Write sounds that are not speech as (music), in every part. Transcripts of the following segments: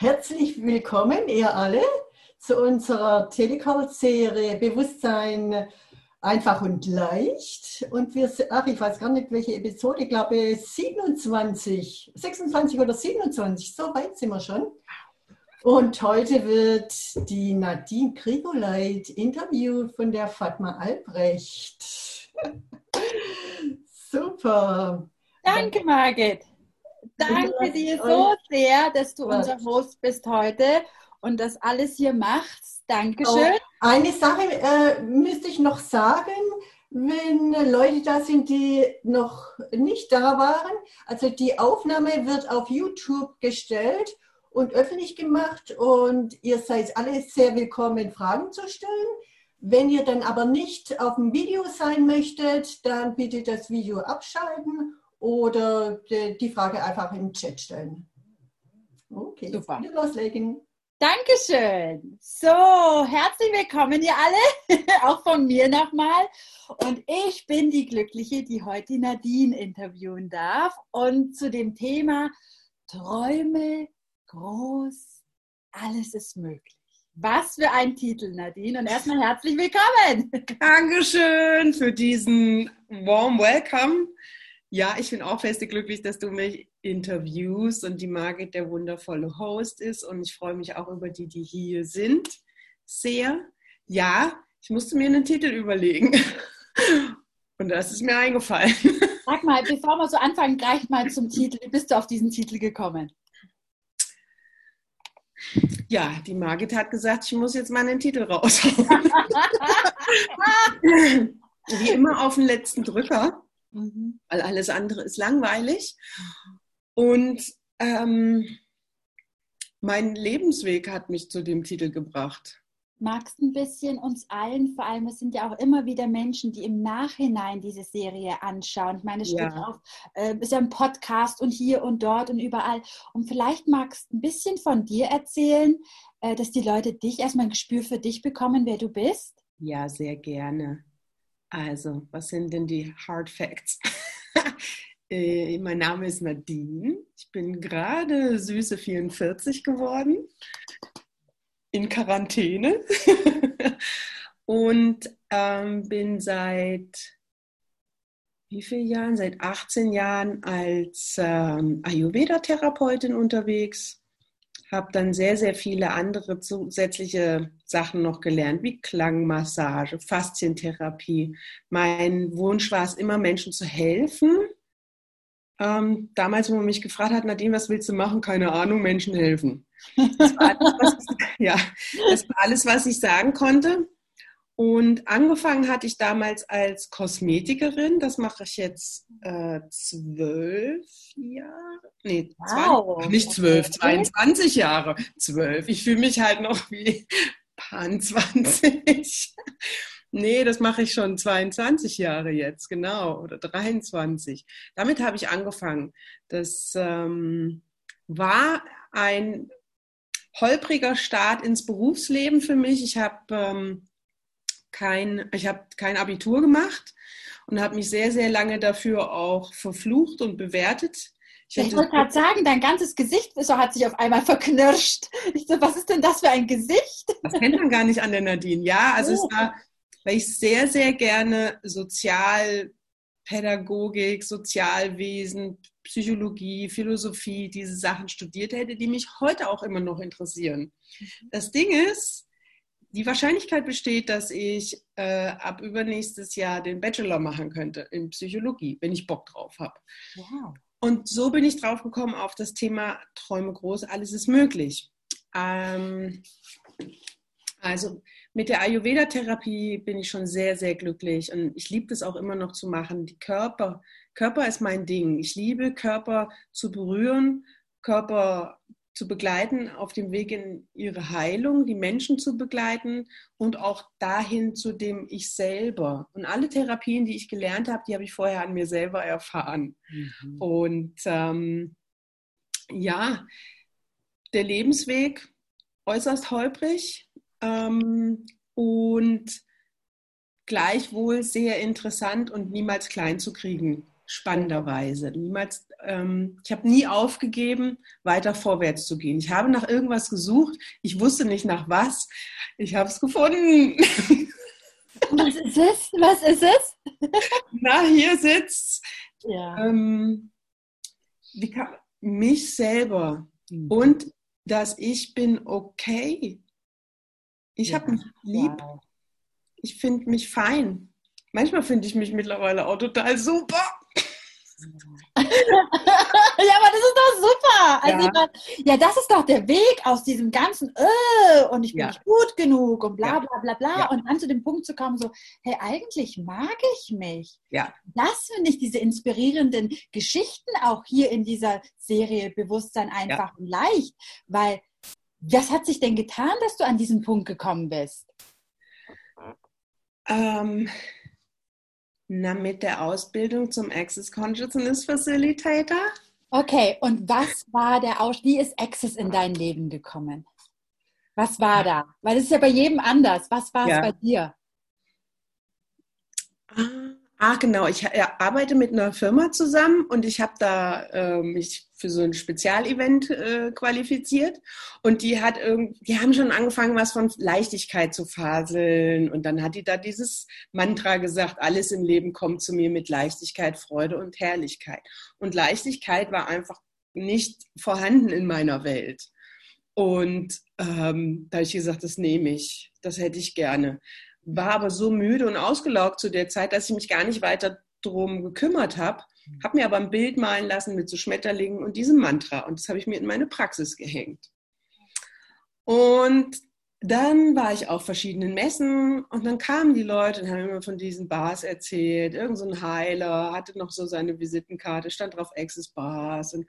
Herzlich willkommen, ihr alle, zu unserer Telecall-Serie Bewusstsein einfach und leicht. Und wir, ach, ich weiß gar nicht, welche Episode, ich glaube 27, 26 oder 27, so weit sind wir schon. Und heute wird die Nadine Grigoleit interviewt von der Fatma Albrecht. (laughs) Super. Danke, Margit. Danke dir so sehr, dass du unser Host bist heute und das alles hier machst. Dankeschön. Oh, eine Sache äh, müsste ich noch sagen, wenn Leute da sind, die noch nicht da waren. Also die Aufnahme wird auf YouTube gestellt und öffentlich gemacht und ihr seid alle sehr willkommen, Fragen zu stellen. Wenn ihr dann aber nicht auf dem Video sein möchtet, dann bitte das Video abschalten oder die Frage einfach im Chat stellen. Okay, Super. loslegen. Dankeschön. So, herzlich willkommen ihr alle, (laughs) auch von mir nochmal. Und ich bin die Glückliche, die heute die Nadine interviewen darf. Und zu dem Thema Träume groß, alles ist möglich. Was für ein Titel, Nadine. Und erstmal herzlich willkommen. Dankeschön für diesen warm Welcome. Ja, ich bin auch feste glücklich, dass du mich interviewst und die Margit der wundervolle Host ist und ich freue mich auch über die, die hier sind. Sehr. Ja, ich musste mir einen Titel überlegen (laughs) und das ist mir eingefallen. (laughs) Sag mal, bevor wir so anfangen, gleich mal zum Titel. Wie bist du auf diesen Titel gekommen? Ja, die Margit hat gesagt, ich muss jetzt mal einen Titel raushauen. (laughs) Wie immer auf den letzten Drücker mhm. weil alles andere ist langweilig. Und ähm, mein Lebensweg hat mich zu dem Titel gebracht. Magst ein bisschen uns allen, vor allem es sind ja auch immer wieder Menschen, die im Nachhinein diese Serie anschauen. Ich meine, es steht ja. auf, äh, ist ja ein Podcast und hier und dort und überall. Und vielleicht magst du ein bisschen von dir erzählen, äh, dass die Leute dich erstmal ein Gespür für dich bekommen, wer du bist. Ja, sehr gerne. Also, was sind denn die Hard Facts? (laughs) äh, mein Name ist Nadine. Ich bin gerade süße 44 geworden. In Quarantäne. (laughs) Und ähm, bin seit wie vielen Jahren? Seit 18 Jahren als ähm, Ayurveda-Therapeutin unterwegs habe dann sehr, sehr viele andere zusätzliche Sachen noch gelernt, wie Klangmassage, Faszientherapie. Mein Wunsch war es immer, Menschen zu helfen. Ähm, damals, wo man mich gefragt hat, Nadine, was willst du machen? Keine Ahnung, Menschen helfen. Das war alles, was ich, (laughs) ja, das war alles, was ich sagen konnte. Und angefangen hatte ich damals als Kosmetikerin. Das mache ich jetzt äh, zwölf Jahre. Nee, wow. zwei, nicht zwölf, 22 Jahre. Zwölf. Ich fühle mich halt noch wie (laughs) Pan 20. nee, das mache ich schon 22 Jahre jetzt, genau. Oder 23. Damit habe ich angefangen. Das ähm, war ein holpriger Start ins Berufsleben für mich. Ich habe ähm, kein, ich habe kein Abitur gemacht und habe mich sehr, sehr lange dafür auch verflucht und bewertet. Ich, ich wollte gerade sagen, dein ganzes Gesicht so hat sich auf einmal verknirscht. Ich so, was ist denn das für ein Gesicht? Das kennt man gar nicht an der Nadine. Ja, also oh. es war, weil ich sehr, sehr gerne Sozialpädagogik, Sozialwesen, Psychologie, Philosophie, diese Sachen studiert hätte, die mich heute auch immer noch interessieren. Mhm. Das Ding ist, die Wahrscheinlichkeit besteht, dass ich äh, ab übernächstes Jahr den Bachelor machen könnte in Psychologie, wenn ich Bock drauf habe. Wow. Und so bin ich drauf gekommen auf das Thema Träume groß, alles ist möglich. Ähm, also mit der Ayurveda-Therapie bin ich schon sehr, sehr glücklich und ich liebe das auch immer noch zu machen. Die Körper, Körper ist mein Ding. Ich liebe Körper zu berühren, Körper zu begleiten auf dem Weg in ihre Heilung, die Menschen zu begleiten und auch dahin zu dem Ich selber. Und alle Therapien, die ich gelernt habe, die habe ich vorher an mir selber erfahren. Mhm. Und ähm, ja, der Lebensweg äußerst holprig ähm, und gleichwohl sehr interessant und niemals klein zu kriegen spannenderweise. Niemals ähm, ich habe nie aufgegeben, weiter vorwärts zu gehen. Ich habe nach irgendwas gesucht. Ich wusste nicht nach was. Ich habe es gefunden. (laughs) Was ist es? Was ist es? (laughs) Na, hier sitzt ja. ähm, kann, mich selber mhm. und dass ich bin okay. Ich ja. habe mich lieb. Wow. Ich finde mich fein. Manchmal finde ich mich mittlerweile auch total super. (laughs) ja, aber das ist doch super. Also ja. Meine, ja. das ist doch der Weg aus diesem ganzen äh, und ich bin ja. nicht gut genug und bla bla bla bla und dann zu dem Punkt zu kommen, so, hey, eigentlich mag ich mich. Ja. Das finde ich diese inspirierenden Geschichten auch hier in dieser Serie Bewusstsein einfach und leicht, weil was hat sich denn getan, dass du an diesen Punkt gekommen bist? Ähm, na, mit der Ausbildung zum Access Consciousness Facilitator. Okay, und was war der Aus wie ist Access in dein Leben gekommen? Was war da? Weil es ist ja bei jedem anders. Was war es ja. bei dir? Ah, Ah, genau. Ich arbeite mit einer Firma zusammen und ich habe da äh, mich für so ein Spezialevent äh, qualifiziert. Und die hat irgendwie, die haben schon angefangen, was von Leichtigkeit zu faseln. Und dann hat die da dieses Mantra gesagt, alles im Leben kommt zu mir mit Leichtigkeit, Freude und Herrlichkeit. Und Leichtigkeit war einfach nicht vorhanden in meiner Welt. Und ähm, da habe ich gesagt, das nehme ich, das hätte ich gerne war aber so müde und ausgelaugt zu der Zeit, dass ich mich gar nicht weiter drum gekümmert habe. Habe mir aber ein Bild malen lassen mit so Schmetterlingen und diesem Mantra. Und das habe ich mir in meine Praxis gehängt. Und dann war ich auf verschiedenen Messen und dann kamen die Leute und haben immer von diesen Bars erzählt. Irgend so ein Heiler hatte noch so seine Visitenkarte, stand drauf Access Bars. Und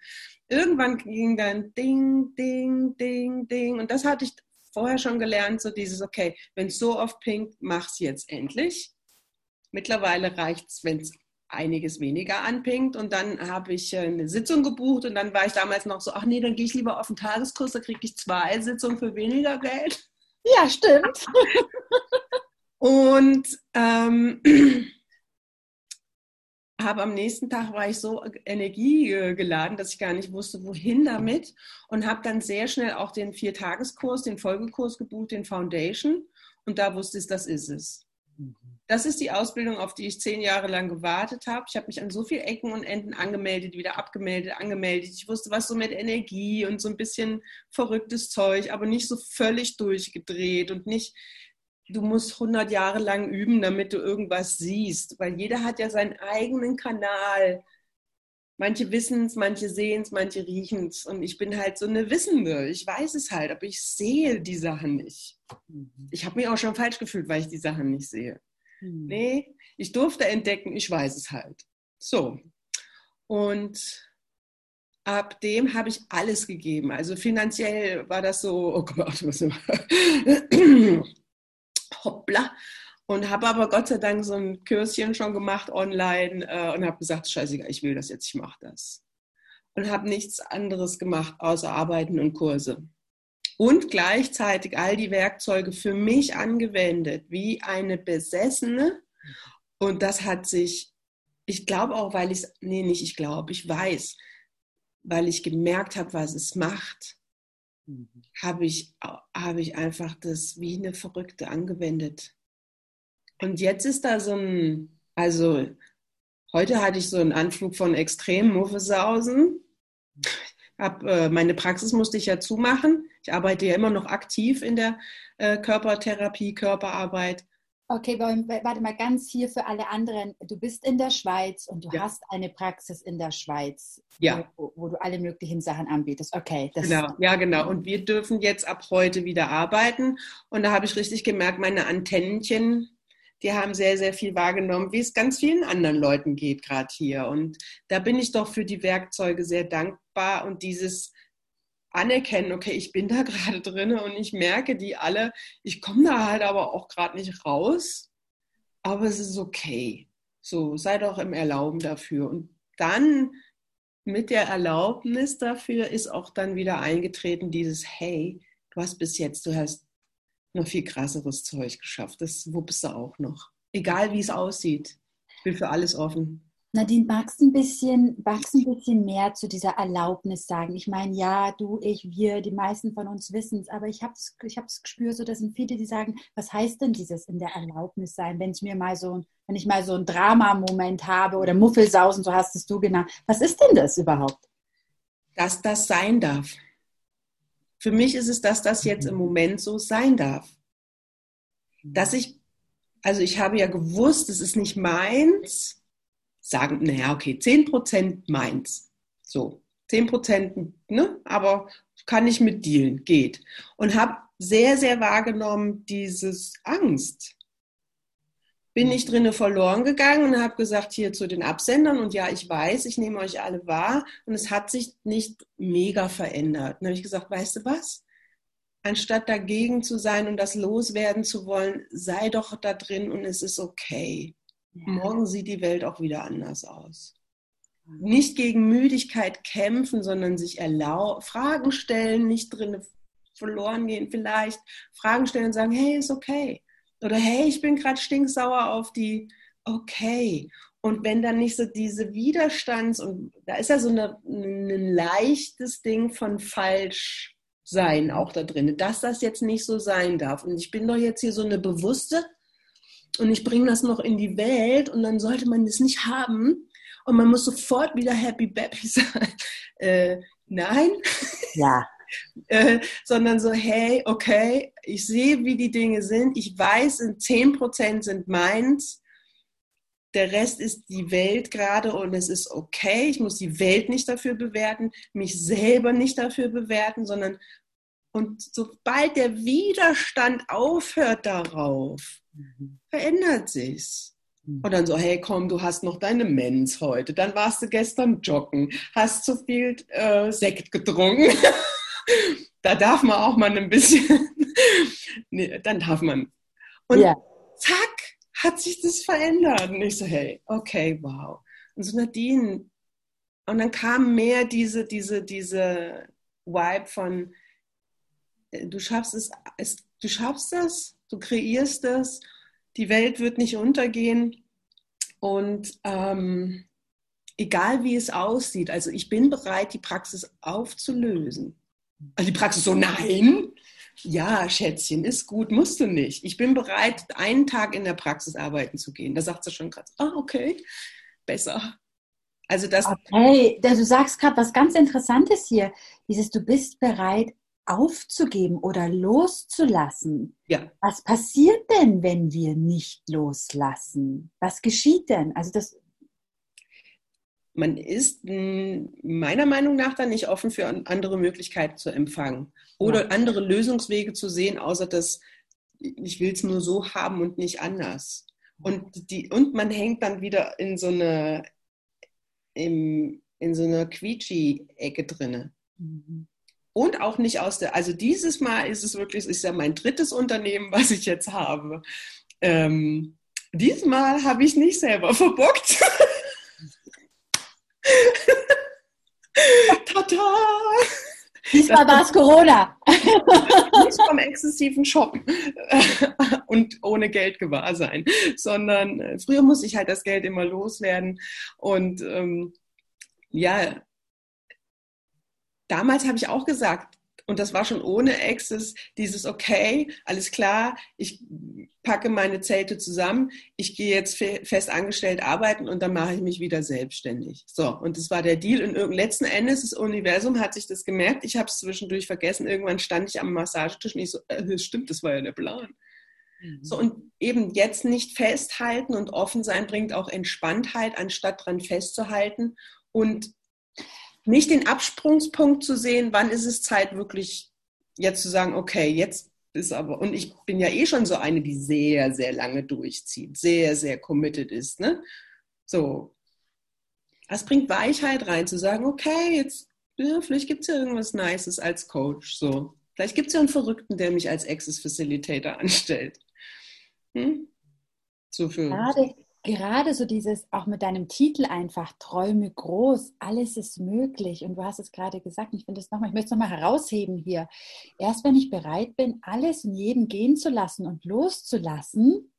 irgendwann ging dann Ding, Ding, Ding, Ding. Und das hatte ich vorher schon gelernt, so dieses, okay, wenn es so oft pinkt, mach's jetzt endlich. Mittlerweile reicht es, wenn es einiges weniger anpinkt und dann habe ich äh, eine Sitzung gebucht und dann war ich damals noch so, ach nee, dann gehe ich lieber auf den Tageskurs, da kriege ich zwei Sitzungen für weniger Geld. Ja, stimmt. (laughs) und ähm, (clears throat) habe am nächsten Tag war ich so energiegeladen, dass ich gar nicht wusste, wohin damit und habe dann sehr schnell auch den Viertageskurs, den Folgekurs gebucht, den Foundation und da wusste ich, das ist es. Das ist die Ausbildung, auf die ich zehn Jahre lang gewartet habe. Ich habe mich an so vielen Ecken und Enden angemeldet, wieder abgemeldet, angemeldet. Ich wusste was so mit Energie und so ein bisschen verrücktes Zeug, aber nicht so völlig durchgedreht und nicht du musst 100 Jahre lang üben, damit du irgendwas siehst, weil jeder hat ja seinen eigenen Kanal. Manche wissen es, manche sehen es, manche riechen es. Und ich bin halt so eine Wissende. Ich weiß es halt, aber ich sehe die Sachen nicht. Mhm. Ich habe mich auch schon falsch gefühlt, weil ich die Sachen nicht sehe. Mhm. Nee, ich durfte entdecken, ich weiß es halt. So. Und ab dem habe ich alles gegeben. Also finanziell war das so, oh Gott, was (clears throat) hoppla. Und habe aber Gott sei Dank so ein Kürschen schon gemacht online äh, und habe gesagt, scheißegal, ich will das jetzt, ich mache das. Und habe nichts anderes gemacht, außer Arbeiten und Kurse. Und gleichzeitig all die Werkzeuge für mich angewendet, wie eine Besessene. Und das hat sich, ich glaube auch, weil ich es, nee, nicht ich glaube, ich weiß, weil ich gemerkt habe, was es macht Mhm. habe ich, hab ich einfach das wie eine Verrückte angewendet. Und jetzt ist da so ein, also heute hatte ich so einen Anflug von extrem Muffesausen. Hab, äh, meine Praxis musste ich ja zumachen. Ich arbeite ja immer noch aktiv in der äh, Körpertherapie, Körperarbeit. Okay, warte mal ganz hier für alle anderen. Du bist in der Schweiz und du ja. hast eine Praxis in der Schweiz, ja. wo, wo, du alle möglichen Sachen anbietest. Okay. genau, ja, genau. Und wir dürfen jetzt ab heute wieder arbeiten. Und da habe ich richtig gemerkt, meine Antennchen, die haben sehr, sehr viel wahrgenommen, wie es ganz vielen anderen Leuten geht, gerade hier. Und da bin ich doch für die Werkzeuge sehr dankbar und dieses anerkennen, okay, ich bin da (laughs) gerade drin und ich merke die alle, ich komme da halt aber auch gerade nicht raus, aber es ist okay. So, sei doch im Erlauben dafür. Und dann mit der Erlaubnis dafür ist auch dann wieder eingetreten dieses, hey, du hast bis jetzt, du hast noch viel krasseres Zeug geschafft. Das wuppst du auch noch. Egal wie es aussieht. Ich bin für alles offen. Nadine, magst ein bisschen, magst ein bisschen mehr zu dieser Erlaubnis sagen? Ich meine, ja, du, ich, wir, die meisten von uns wissen es, aber ich habe es ich hab's gespürt, so das sind viele, die sagen, was heißt denn dieses in der Erlaubnis sein, wenn ich mir mal so, wenn ich mal so einen Drama-Moment habe oder Muffelsausen, so hast es du genannt. Was ist denn das überhaupt? Dass das sein darf. Für mich ist es, dass das jetzt im Moment so sein darf. Dass ich, also ich habe ja gewusst, es ist nicht meins, sagen, naja, okay, 10% meins. So, 10%, ne? aber kann ich mit dealen, geht. Und habe sehr, sehr wahrgenommen dieses Angst. Bin ich drinnen verloren gegangen und habe gesagt, hier zu den Absendern und ja, ich weiß, ich nehme euch alle wahr und es hat sich nicht mega verändert. Dann habe ich gesagt, weißt du was? Anstatt dagegen zu sein und das loswerden zu wollen, sei doch da drin und es ist okay. Morgen sieht die Welt auch wieder anders aus. Nicht gegen Müdigkeit kämpfen, sondern sich erlauben, Fragen stellen, nicht drin verloren gehen vielleicht, Fragen stellen und sagen, hey, ist okay. Oder hey, ich bin gerade stinksauer auf die, okay. Und wenn dann nicht so diese Widerstands- und da ist ja so eine, ein leichtes Ding von falsch sein auch da drin, dass das jetzt nicht so sein darf. Und ich bin doch jetzt hier so eine bewusste und ich bringe das noch in die Welt und dann sollte man das nicht haben und man muss sofort wieder happy baby (laughs) sein. Äh, nein. Ja. (laughs) äh, sondern so, hey, okay, ich sehe, wie die Dinge sind. Ich weiß, 10% sind meins. Der Rest ist die Welt gerade und es ist okay. Ich muss die Welt nicht dafür bewerten, mich selber nicht dafür bewerten, sondern und sobald der Widerstand aufhört darauf, mhm. verändert sich's. Mhm. Und dann so, hey komm, du hast noch deine Mens heute. Dann warst du gestern joggen, hast zu viel äh, Sekt getrunken. (laughs) (laughs) da darf man auch mal ein bisschen, (laughs) nee, dann darf man. Und ja. zack, hat sich das verändert. Und ich so, hey, okay, wow. Und so Nadine, und dann kam mehr diese, diese, diese Vibe von, du schaffst es, es, du schaffst es, du kreierst es, die Welt wird nicht untergehen und ähm, egal wie es aussieht, also ich bin bereit, die Praxis aufzulösen. Also die Praxis so, nein, ja, Schätzchen, ist gut, musst du nicht. Ich bin bereit, einen Tag in der Praxis arbeiten zu gehen. Da sagt sie schon gerade, ah, okay, besser. Also das. Okay, du sagst gerade was ganz Interessantes hier. Dieses, du bist bereit, aufzugeben oder loszulassen. Ja. Was passiert denn, wenn wir nicht loslassen? Was geschieht denn? Also das man ist meiner Meinung nach dann nicht offen für andere Möglichkeiten zu empfangen oder ja. andere Lösungswege zu sehen, außer dass ich will es nur so haben und nicht anders. Und, die, und man hängt dann wieder in so eine, in, in so einer Quietschi-Ecke drinne. Mhm und auch nicht aus der, also dieses Mal ist es wirklich, ist ja mein drittes Unternehmen, (laughs) was ich jetzt habe. Ähm, diesmal habe ich nicht selber verbockt. (laughs) (laughs) Tata! Diesmal war es Corona. (laughs) nicht vom exzessiven Shoppen (laughs) und ohne Geld gewahr sein, sondern äh, früher musste ich halt das Geld immer loswerden und ähm, ja, damals habe ich auch gesagt, und das war schon ohne Access, dieses okay, alles klar, ich packe meine Zelte zusammen, ich gehe jetzt fest angestellt arbeiten und dann mache ich mich wieder selbstständig. So, und das war der Deal. Und letzten Endes, das Universum hat sich das gemerkt. Ich habe es zwischendurch vergessen. Irgendwann stand ich am Massagetisch und ich so, äh, stimmt, das war ja der Plan. Mhm. So, und eben jetzt nicht festhalten und offen sein bringt auch Entspanntheit, anstatt dran festzuhalten. Und nicht den Absprungspunkt zu sehen, wann ist es Zeit, wirklich jetzt zu sagen, okay, jetzt ist aber, und ich bin ja eh schon so eine, die sehr, sehr lange durchzieht, sehr, sehr committed ist, ne? So. Das bringt Weichheit rein, zu sagen, okay, jetzt, ja, vielleicht gibt es ja irgendwas Nices als Coach, so. Vielleicht gibt es ja einen Verrückten, der mich als Access Facilitator (laughs) anstellt. Hm? So für. Gerade, gerade so dieses, auch mit deinem Titel einfach, Träume groß, alles ist möglich. Und du hast es gerade gesagt, ich finde es nochmal, ich möchte es nochmal herausheben hier. Erst wenn ich bereit bin, alles und jeden gehen zu lassen und loszulassen,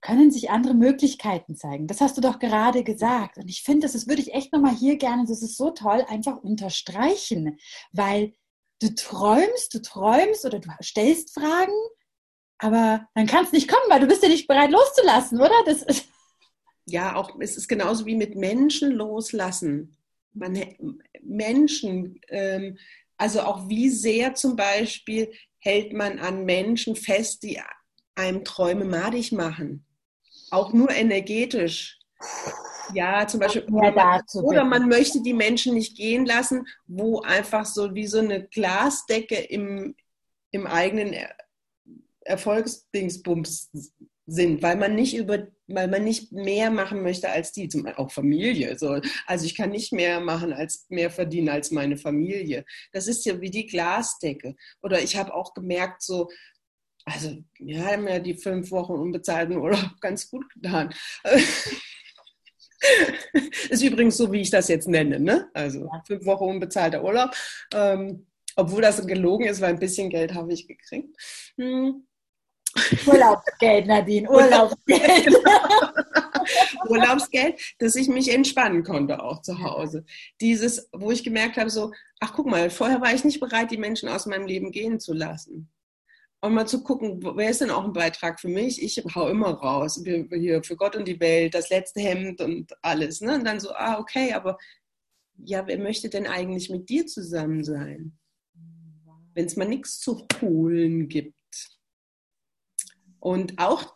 können sich andere Möglichkeiten zeigen. Das hast du doch gerade gesagt. Und ich finde, das würde ich echt nochmal hier gerne, das ist so toll, einfach unterstreichen, weil du träumst, du träumst oder du stellst Fragen, aber dann kann es nicht kommen, weil du bist ja nicht bereit loszulassen, oder? Das ist ja, auch es ist genauso wie mit Menschen loslassen. Man, Menschen, ähm, also auch wie sehr zum Beispiel hält man an Menschen fest, die einem Träume madig machen auch nur energetisch. Ja, zum Beispiel. Man, oder man möchte die Menschen nicht gehen lassen, wo einfach so wie so eine Glasdecke im, im eigenen Erfolgsdingsbums sind, weil man nicht über, weil man nicht mehr machen möchte als die, zum Beispiel auch Familie. So. Also ich kann nicht mehr machen als mehr verdienen als meine Familie. Das ist ja wie die Glasdecke. Oder ich habe auch gemerkt, so also wir haben ja die fünf Wochen unbezahlten Urlaub (laughs) ganz gut getan. (laughs) ist übrigens so, wie ich das jetzt nenne. Ne? Also fünf Wochen unbezahlter Urlaub. Ähm, obwohl das gelogen ist, weil ein bisschen Geld habe ich gekriegt. Hm. Urlaubsgeld, Nadine, (laughs) Urlaubsgeld. (laughs) Urlaubsgeld, dass ich mich entspannen konnte auch zu Hause. Dieses, wo ich gemerkt habe, so, ach guck mal, vorher war ich nicht bereit, die Menschen aus meinem Leben gehen zu lassen und mal zu gucken, wer ist denn auch ein Beitrag für mich? Ich hau immer raus, hier für Gott und die Welt, das letzte Hemd und alles. Ne? Und dann so, ah, okay, aber ja, wer möchte denn eigentlich mit dir zusammen sein? Wenn es mal nichts zu holen gibt. Und auch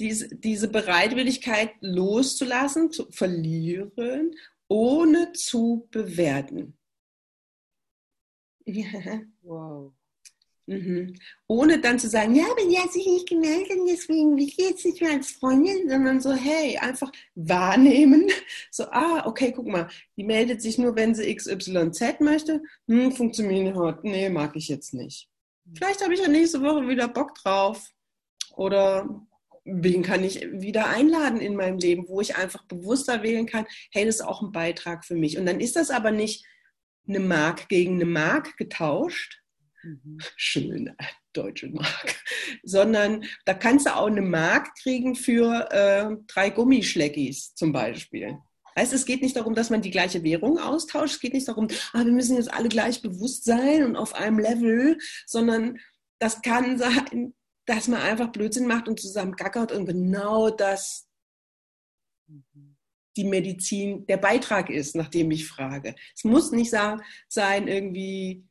diese, diese Bereitwilligkeit loszulassen, zu verlieren, ohne zu bewerten. Ja. (laughs) Wow. Mhm. Ohne dann zu sagen, ja, aber die hat sich nicht gemeldet, deswegen will ich jetzt nicht mehr als Freundin, sondern so, hey, einfach wahrnehmen. (laughs) So, ah, okay, guck mal, die meldet sich nur, wenn sie XYZ möchte. Hm, funktioniert heute. Nee, mag ich jetzt nicht. Vielleicht habe ich ja nächste Woche wieder Bock drauf. Oder wen kann ich wieder einladen in meinem Leben, wo ich einfach bewusster wählen kann, hey, das ist auch ein Beitrag für mich. Und dann ist das aber nicht eine Mark gegen eine Mark getauscht, Mhm. schöne deutsche Mark, sondern da kannst du auch eine Mark kriegen für äh, drei Gummischleckis zum Beispiel. Heißt, es geht nicht darum, dass man die gleiche Währung austauscht. Es geht nicht darum, ah, wir müssen jetzt alle gleich bewusst sein und auf einem Level, sondern das kann sein, dass man einfach Blödsinn macht und zusammen gackert und genau das die Medizin der Beitrag ist, nachdem ich frage. Es muss nicht sein, irgendwie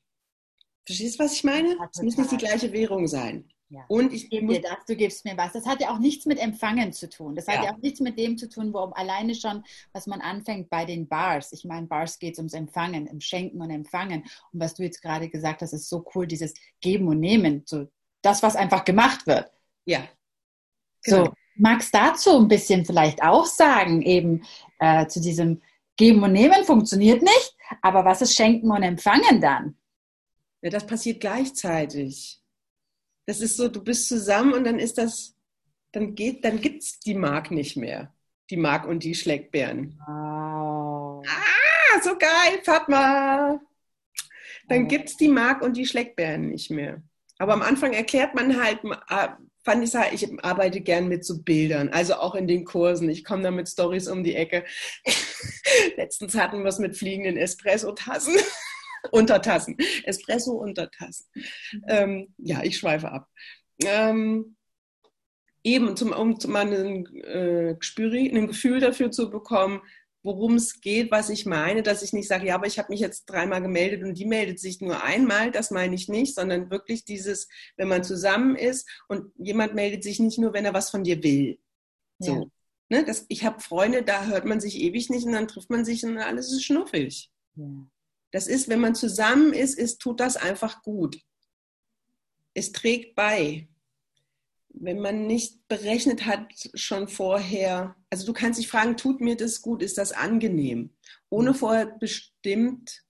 Verstehst du, was ich meine? es muss nicht die gleiche Währung sein. Ja. Und ich gebe dir das, du gibst mir was. Das hat ja auch nichts mit Empfangen zu tun. Das hat ja, ja auch nichts mit dem zu tun, worum alleine schon, was man anfängt bei den Bars. Ich meine, Bars geht es ums Empfangen, im Schenken und Empfangen. Und was du jetzt gerade gesagt hast, ist so cool, dieses Geben und Nehmen. So das, was einfach gemacht wird. Ja. Genau. So, magst dazu ein bisschen vielleicht auch sagen, eben äh, zu diesem Geben und Nehmen funktioniert nicht, aber was ist Schenken und Empfangen dann? Ja, das passiert gleichzeitig. Das ist so, du bist zusammen und dann ist das, dann geht, dann gibt's die Mark nicht mehr. Die Mark und die Schleckbären. Wow. Ah, so geil, Fatma. Dann gibt es die Mark und die Schleckbären nicht mehr. Aber am Anfang erklärt man halt, ah, fand ich halt, ich arbeite gern mit so Bildern, also auch in den Kursen. Ich komme da mit Stories um die Ecke. (laughs) Letztens hatten wir es mit fliegenden Espresso-Tassen. (laughs) Untertassen. Espresso-Untertassen. Ähm, ja, ich schweife ab. Ähm, eben, zum, um mal ein, äh, ein Gefühl dafür zu bekommen, worum es geht, was ich meine, dass ich nicht sage, ja, aber ich habe mich jetzt dreimal gemeldet und die meldet sich nur einmal, das meine ich nicht, sondern wirklich dieses, wenn man zusammen ist und jemand meldet sich nicht nur, wenn er was von dir will. So. Ja. Ne, das, ich habe Freunde, da hört man sich ewig nicht und dann trifft man sich und alles ist schnuffig. Ja. Das ist, wenn man zusammen ist, ist, tut das einfach gut. Es trägt bei. Wenn man nicht berechnet hat schon vorher, also du kannst dich fragen, tut mir das gut, ist das angenehm? Ohne mhm. vorher bestimmt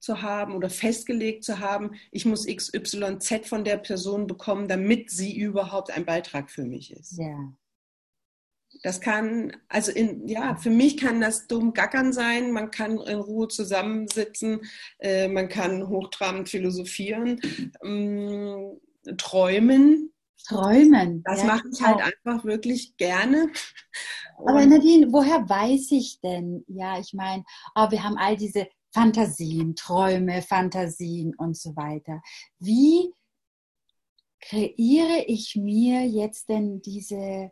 zu haben oder festgelegt zu haben, ich muss XYZ von der Person bekommen, damit sie überhaupt ein Beitrag für mich ist. Ja. Das kann, also in, ja, für mich kann das dumm gackern sein. Man kann in Ruhe zusammensitzen, äh, man kann hochtrabend philosophieren, ähm, träumen, Träumen. Das ja, mache ich halt einfach wirklich gerne. Aber Nadine, woher weiß ich denn? Ja, ich meine, oh, wir haben all diese Fantasien, Träume, Fantasien und so weiter. Wie kreiere ich mir jetzt denn diese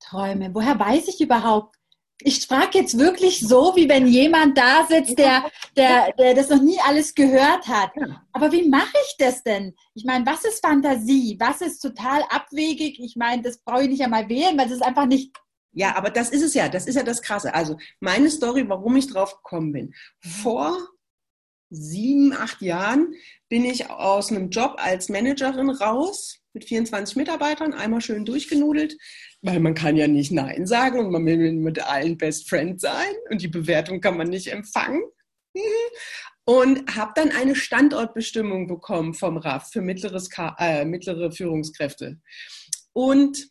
Träume? Woher weiß ich überhaupt? Ich frage jetzt wirklich so, wie wenn jemand da sitzt, der, der, der das noch nie alles gehört hat. Aber wie mache ich das denn? Ich meine, was ist Fantasie? Was ist total abwegig? Ich meine, das brauche ich nicht einmal wählen, weil das ist einfach nicht ja, aber das ist es ja, das ist ja das Krasse. Also meine Story, warum ich drauf gekommen bin. Vor sieben, acht Jahren bin ich aus einem Job als Managerin raus mit 24 Mitarbeitern, einmal schön durchgenudelt, weil man kann ja nicht Nein sagen und man will mit allen Best Friend sein und die Bewertung kann man nicht empfangen. Und habe dann eine Standortbestimmung bekommen vom RAF für mittleres, äh, mittlere Führungskräfte. Und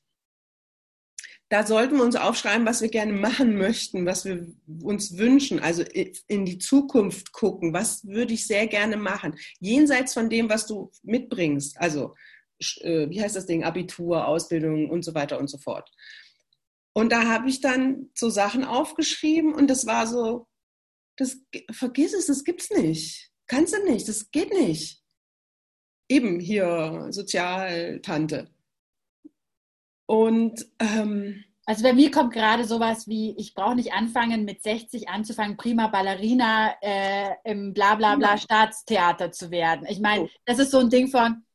da sollten wir uns aufschreiben, was wir gerne machen möchten, was wir uns wünschen, also in die Zukunft gucken, was würde ich sehr gerne machen, jenseits von dem, was du mitbringst, also äh, wie heißt das Ding, Abitur, Ausbildung und so weiter und so fort. Und da habe ich dann so Sachen aufgeschrieben und das war so, das vergiss es, das gibt's nicht. Kannst du nicht, das geht nicht. Eben hier Sozialtante. Und ähm, also bei mir kommt gerade sowas wie, ich brauche nicht anfangen, mit 60 anzufangen, prima Ballerina äh, im Blablabla Bla, Bla Staatstheater zu werden. Ich meine, oh. das ist so ein Ding von,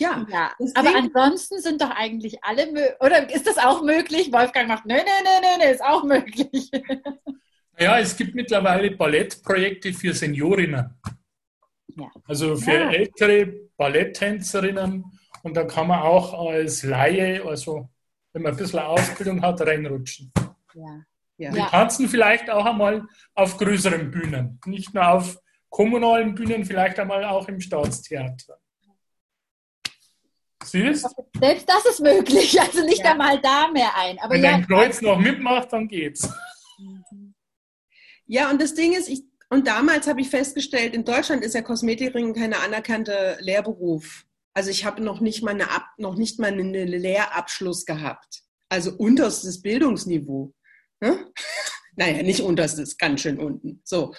ja, ja. aber ansonsten sind doch eigentlich alle, oder ist das auch möglich? Wolfgang macht, nö, nö, nö, nö, nö, ist auch möglich. (laughs) Ja, es gibt mittlerweile Ballettprojekte für Seniorinnen. Ja. Also für ja. ältere Balletttänzerinnen und da kann man auch als Laie, also wenn man ein bisschen Ausbildung hat, reinrutschen. Ja. Ja. Wir tanzen vielleicht auch einmal auf größeren Bühnen, nicht nur auf kommunalen Bühnen, vielleicht einmal auch im Staatstheater. Süß? Selbst das ist möglich, also nicht ja. einmal da mehr ein. Aber Wenn ja, dein Kreuz noch mitmacht, dann geht's. Ja, und das Ding ist, ich, und damals habe ich festgestellt, in Deutschland ist ja Kosmetikerin keine anerkannte Lehrberuf. Also ich habe noch nicht mal eine noch nicht mal einen Lehrabschluss gehabt. Also unterstes Bildungsniveau. Ne? (laughs) naja, nicht unterstes, ganz schön unten. So.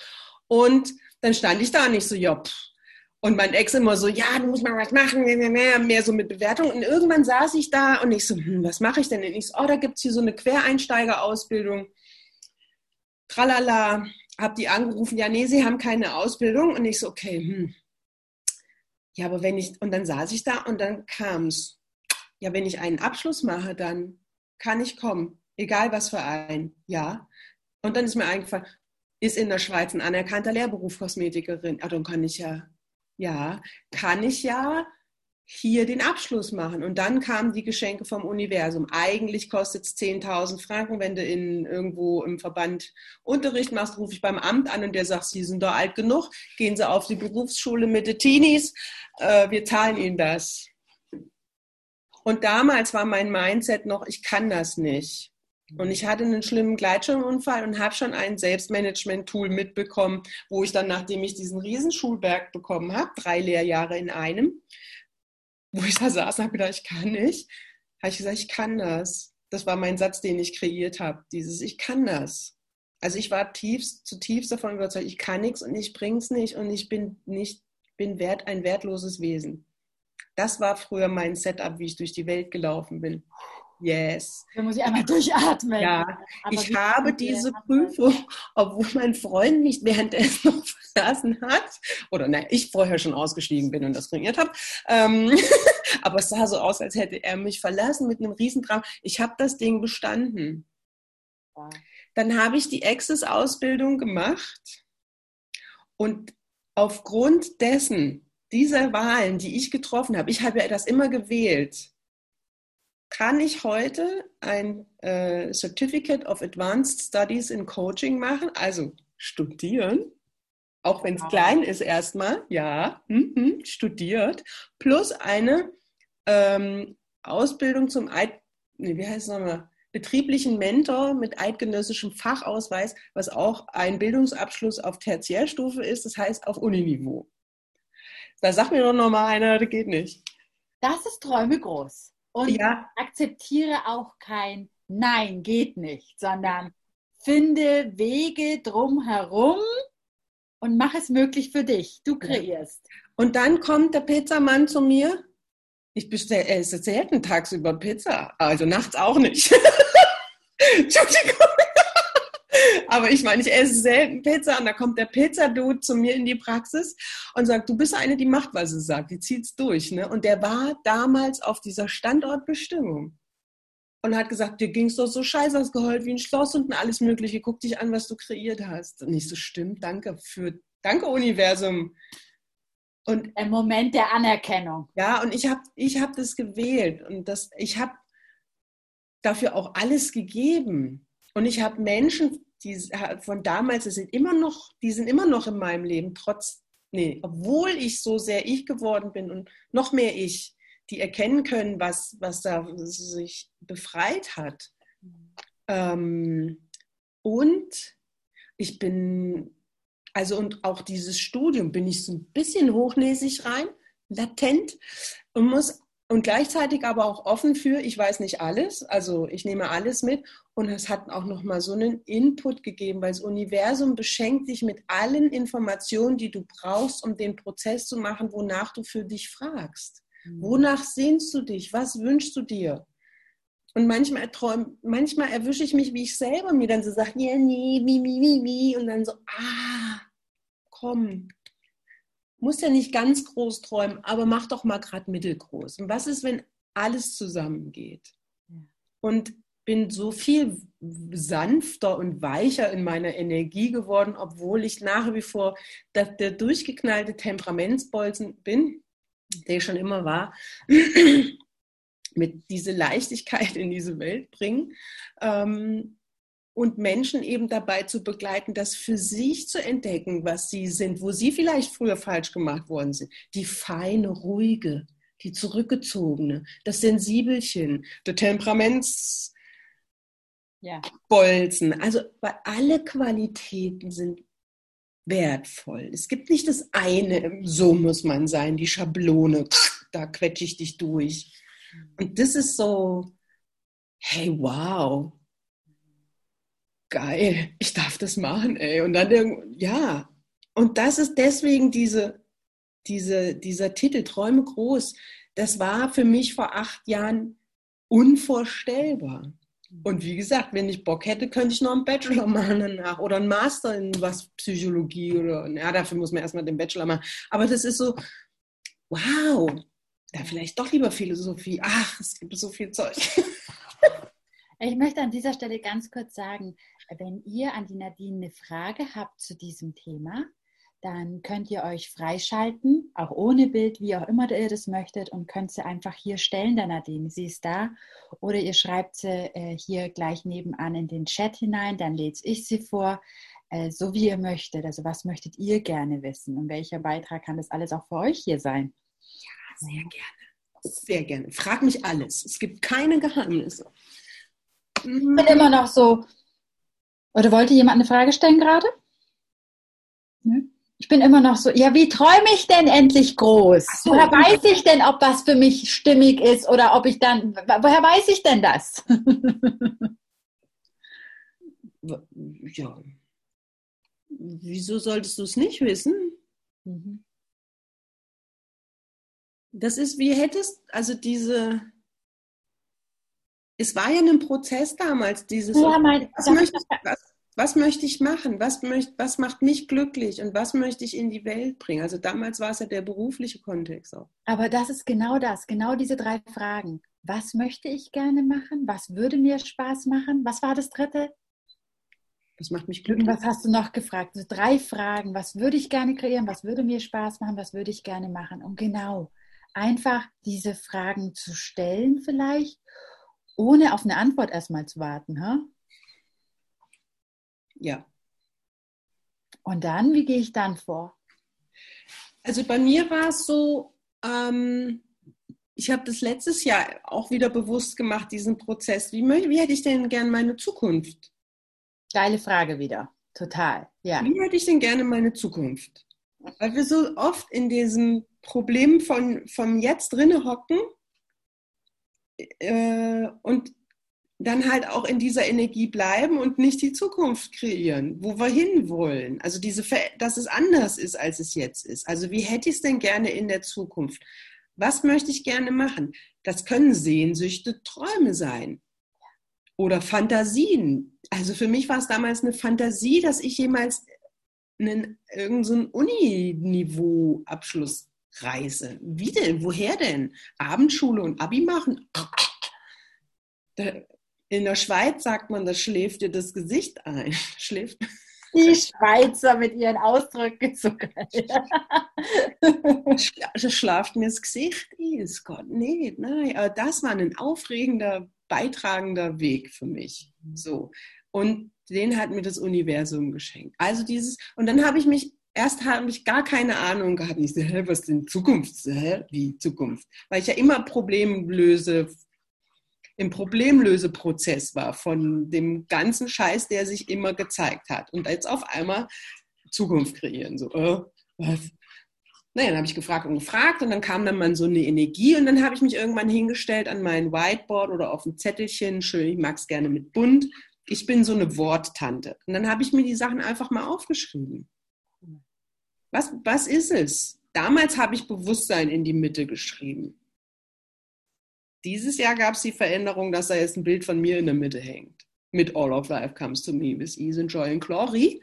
Und dann stand ich da nicht so, ja, pff. Und mein Ex immer so, ja, du musst mal was machen, mehr so mit Bewertung. Und irgendwann saß ich da und ich so, hm, was mache ich denn? Und ich so, oh, da gibt es hier so eine Quereinsteigerausbildung. Tralala, hab die angerufen, ja, nee, sie haben keine Ausbildung. Und ich so, okay, hm, ja, aber wenn ich, und dann saß ich da und dann kam es. Ja, wenn ich einen Abschluss mache, dann kann ich kommen, egal was für ein, ja. Und dann ist mir eingefallen, ist in der Schweiz ein anerkannter Lehrberuf Kosmetikerin. Ja, dann kann ich ja, ja, kann ich ja hier den Abschluss machen. Und dann kamen die Geschenke vom Universum. Eigentlich kostet es 10.000 Franken, wenn du in, irgendwo im Verband Unterricht machst, rufe ich beim Amt an und der sagt, Sie sind doch alt genug, gehen Sie auf die Berufsschule mit den Teenies, äh, wir zahlen Ihnen das. Und damals war mein Mindset noch, ich kann das nicht. Und ich hatte einen schlimmen Gleitschirmunfall und habe schon ein Selbstmanagement-Tool mitbekommen, wo ich dann, nachdem ich diesen Riesenschulberg bekommen habe, drei Lehrjahre in einem, wo ich da saß und habe gedacht, ich kann nicht, habe ich gesagt, ich kann das. Das war mein Satz, den ich kreiert habe. Dieses, ich kann das. Also ich war tiefst, zutiefst davon überzeugt, ich kann nichts und ich bring's nicht und ich bin nicht, bin wert, ein wertloses Wesen. Das war früher mein Setup, wie ich durch die Welt gelaufen bin. Yes. Da muss ich einmal durchatmen. Ja, Aber ich habe diese Prüfung, obwohl mein Freund mich währenddessen verlassen hat, oder nein, ich vorher schon ausgestiegen bin und das trainiert habe. Ähm, (laughs) aber es sah so aus, als hätte er mich verlassen mit einem Riesentraum. Ich habe das Ding bestanden. Ja. Dann habe ich die Access-Ausbildung gemacht und aufgrund dessen, dieser Wahlen, die ich getroffen habe, ich habe ja das immer gewählt, kann ich heute ein äh, Certificate of Advanced Studies in Coaching machen, also studieren, auch wenn es klein ist erstmal, ja, mhm, studiert, plus eine ähm, Ausbildung zum Eid, nee, wie heißt es nochmal, betrieblichen Mentor mit eidgenössischem Fachausweis, was auch ein Bildungsabschluss auf Tertiärstufe ist, das heißt auf Uniniveau. Da sagt mir doch nochmal einer, das geht nicht. Das ist Träume groß. Und ja. akzeptiere auch kein Nein, geht nicht, sondern finde Wege drumherum und mach es möglich für dich. Du kreierst. Und dann kommt der Pizzamann zu mir. Ich bestelle, er ist selten tagsüber Pizza, also nachts auch nicht. (laughs) Entschuldigung. Aber ich meine, ich esse selten Pizza und da kommt der Pizzadude zu mir in die Praxis und sagt, du bist eine, die macht, was sie sagt, die zieht's durch. Ne? Und der war damals auf dieser Standortbestimmung und hat gesagt, dir ging's doch so scheiße, hast geheult wie ein Schloss und alles Mögliche. Guck dich an, was du kreiert hast. Und nicht so stimmt, danke für, danke Universum. Und ein Moment der Anerkennung. Ja, und ich habe ich hab das gewählt und das, ich habe dafür auch alles gegeben. Und ich habe Menschen, die von damals, die sind immer noch, die sind immer noch in meinem Leben, trotz, nee, obwohl ich so sehr ich geworden bin und noch mehr ich, die erkennen können, was, was da sich befreit hat. Ähm, und ich bin, also und auch dieses Studium bin ich so ein bisschen hochnäsig rein, latent und muss und gleichzeitig aber auch offen für, ich weiß nicht alles, also ich nehme alles mit und es hat auch nochmal so einen Input gegeben, weil das Universum beschenkt dich mit allen Informationen, die du brauchst, um den Prozess zu machen, wonach du für dich fragst. Mhm. Wonach sehnst du dich? Was wünschst du dir? Und manchmal, träum, manchmal erwische ich mich, wie ich selber mir dann so sage, ja, nee, mi, mi, mi, mi. Und dann so, ah, komm, muss ja nicht ganz groß träumen, aber mach doch mal gerade mittelgroß. Und was ist, wenn alles zusammengeht? Und bin so viel sanfter und weicher in meiner Energie geworden, obwohl ich nach wie vor der, der durchgeknallte Temperamentsbolzen bin, der ich schon immer war, (clears throat) mit diese Leichtigkeit in diese Welt bringen. Ähm, und Menschen eben dabei zu begleiten, das für sich zu entdecken, was sie sind, wo sie vielleicht früher falsch gemacht worden sind. Die feine, ruhige, die zurückgezogene, das Sensibelchen, der Temperamentsbolzen. Ja. Also weil alle Qualitäten sind wertvoll. Es gibt nicht das eine, so muss man sein, die Schablone, da quetsche ich dich durch. Und das ist so, hey, wow, geil, ich darf das machen, ey. Und dann, ja, und das ist deswegen diese, diese, dieser Titel Träume groß. Das war für mich vor acht Jahren unvorstellbar. Und wie gesagt, wenn ich Bock hätte, könnte ich noch einen Bachelor machen danach oder einen Master in was Psychologie oder, ja, dafür muss man erstmal den Bachelor machen. Aber das ist so, wow, da vielleicht doch lieber Philosophie. Ach, es gibt so viel Zeug. (laughs) Ich möchte an dieser Stelle ganz kurz sagen, wenn ihr an die Nadine eine Frage habt zu diesem Thema, dann könnt ihr euch freischalten, auch ohne Bild, wie auch immer ihr das möchtet, und könnt sie einfach hier stellen, der Nadine. Sie ist da. Oder ihr schreibt sie äh, hier gleich nebenan in den Chat hinein, dann lese ich sie vor, äh, so wie ihr möchtet. Also was möchtet ihr gerne wissen und welcher Beitrag kann das alles auch für euch hier sein? Ja, sehr gerne. Sehr gerne. Frag mich alles. Es gibt keine Geheimnisse. Ich bin immer noch so. Oder wollte jemand eine Frage stellen gerade? Ich bin immer noch so, ja, wie träume ich denn endlich groß? So. Woher weiß ich denn, ob das für mich stimmig ist oder ob ich dann, woher weiß ich denn das? ja. Wieso solltest du es nicht wissen? Mhm. Das ist, wie hättest, also diese, es war ja ein Prozess damals, dieses, ja, mein, was, möchte ich, was, was, möchte ich machen, was, möcht, was macht mich glücklich und was möchte ich in die Welt bringen. Also damals war es ja der berufliche Kontext auch. Aber das ist genau das, genau diese drei Fragen. Was möchte ich gerne machen? Was würde mir Spaß machen? Was war das dritte? Was macht mich glücklich? Was hast du noch gefragt? So drei Fragen. Was würde ich gerne kreieren? Was würde mir Spaß machen? Was würde ich gerne machen? Und genau, einfach diese Fragen zu stellen vielleicht ohne auf eine Antwort erstmal zu warten. Ha? Ja. Und dann, wie gehe ich dann vor? Also bei mir war es so, ähm, ich habe das letztes Jahr auch wieder bewusst gemacht, diesen Prozess. Wie, wie hätte ich denn gerne meine Zukunft? Geile Frage wieder. Total. Ja. Wie hätte ich denn gerne meine Zukunft? Weil wir so oft in diesem Problem von vom Jetzt drinne hocken äh, und dann halt auch in dieser Energie bleiben und nicht die Zukunft kreieren, wo wir hinwollen. Also diese, dass es anders ist, als es jetzt ist. Also wie hätte ich es denn gerne in der Zukunft? Was möchte ich gerne machen? Das können Sehnsüchte, Träume sein oder Fantasien. Also für mich war es damals eine Fantasie, dass ich jemals einen irgendeinen so Uni-Niveau-Abschluss reise. Wie denn? Woher denn? Abendschule und Abi machen? In der Schweiz sagt man, das schläft dir das Gesicht ein. (laughs) Schläft. Die Schweizer mit ihren Ausdrücken so geil. Das schlaft mir das Gesicht ist Gott, nee, nein. Aber das war ein aufregender, beitragender Weg für mich. So. Und den hat mir das Universum geschenkt. Also dieses, und dann habe ich mich erst habe ich gar keine Ahnung gehabt. Ich so, hä, was denn Zukunft? Hä? Wie Zukunft? Weil ich ja immer Problemlöse, im Problemlöseprozess war von dem ganzen Scheiß, der sich immer gezeigt hat. Und jetzt auf einmal Zukunft kreieren. So, äh, was? Naja, dann habe ich gefragt und gefragt und dann kam dann mal so eine Energie und dann habe ich mich irgendwann hingestellt an mein Whiteboard oder auf ein Zettelchen, schön, ich mag es gerne mit bunt. Ich bin so eine Worttante. Und dann habe ich mir die Sachen einfach mal aufgeschrieben. Was, was ist es? Damals habe ich Bewusstsein in die Mitte geschrieben. Dieses Jahr gab es die Veränderung, dass da jetzt ein Bild von mir in der Mitte hängt. Mit All of Life Comes to Me with Ease and Joy and Glory.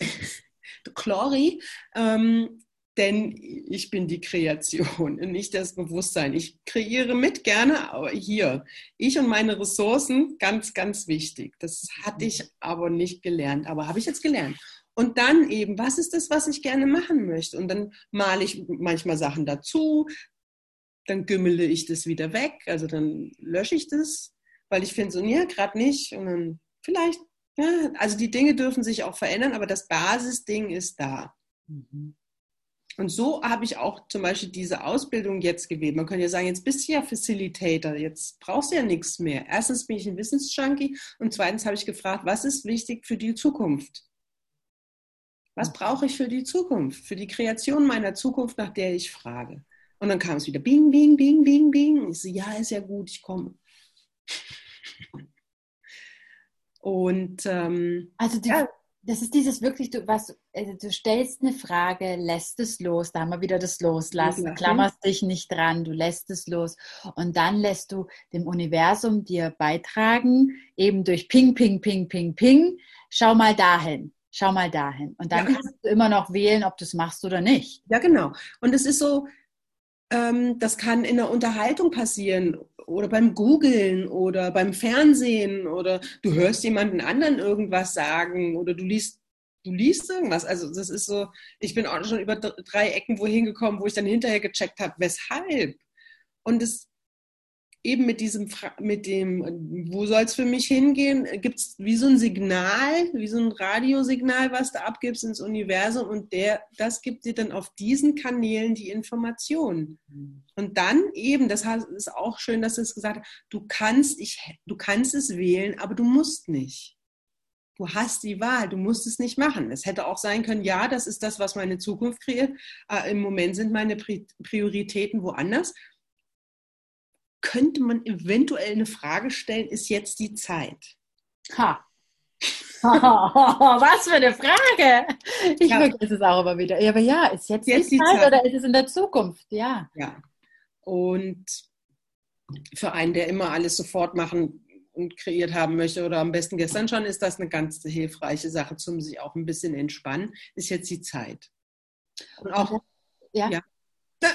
(laughs) Glory. Ähm, denn ich bin die Kreation und nicht das Bewusstsein. Ich kreiere mit gerne, aber hier. Ich und meine Ressourcen, ganz, ganz wichtig. Das hatte ich aber nicht gelernt, aber habe ich jetzt gelernt. Und dann eben, was ist das, was ich gerne machen möchte? Und dann male ich manchmal Sachen dazu, dann gümmele ich das wieder weg, also dann lösche ich das, weil ich finde so, ja, gerade nicht. Und dann vielleicht, ja, also die Dinge dürfen sich auch verändern, aber das Basisding ist da. Mhm. Und so habe ich auch zum Beispiel diese Ausbildung jetzt gewählt. Man könnte ja sagen, jetzt bist du ja Facilitator, jetzt brauchst du ja nichts mehr. Erstens bin ich ein Wissensjunkie und zweitens habe ich gefragt, was ist wichtig für die Zukunft? Was brauche ich für die Zukunft, für die Kreation meiner Zukunft, nach der ich frage? Und dann kam es wieder, bing, bing, bing, bing, bing. Ich so, ja, ist ja gut, ich komme. Und ähm, also die, ja. das ist dieses wirklich, du, was, also du stellst eine Frage, lässt es los, da haben wir wieder das Loslassen, ja. klammerst dich nicht dran, du lässt es los und dann lässt du dem Universum dir beitragen, eben durch Ping, Ping, Ping, Ping, Ping, schau mal dahin schau mal dahin. Und dann ja. kannst du immer noch wählen, ob du es machst oder nicht. Ja, genau. Und es ist so, das kann in der Unterhaltung passieren oder beim Googlen oder beim Fernsehen oder du hörst jemanden anderen irgendwas sagen oder du liest du liest irgendwas. Also das ist so, ich bin auch schon über drei Ecken wohin gekommen, wo ich dann hinterher gecheckt habe, weshalb. Und es eben mit diesem, mit dem, wo soll es für mich hingehen, gibt es wie so ein Signal, wie so ein Radiosignal, was du abgibst ins Universum und der, das gibt dir dann auf diesen Kanälen die Informationen. Mhm. Und dann eben, das ist auch schön, dass du es gesagt hast, du kannst, ich, du kannst es wählen, aber du musst nicht. Du hast die Wahl, du musst es nicht machen. Es hätte auch sein können, ja, das ist das, was meine Zukunft kreiert. Äh, Im Moment sind meine Prioritäten woanders könnte man eventuell eine Frage stellen, ist jetzt die Zeit? Ha. (laughs) was für eine Frage! Ich ja. vergesse es auch immer wieder. Aber ja, ist jetzt, jetzt die, Zeit, Zeit, oder ist es in der Zukunft? Ja. Ja. Und für einen, der immer alles sofort machen und kreiert haben möchte oder am besten gestern schon, ist das eine ganz hilfreiche Sache zum sich auch ein bisschen entspannen, ist jetzt die Zeit. Und auch, ja. ja. (laughs)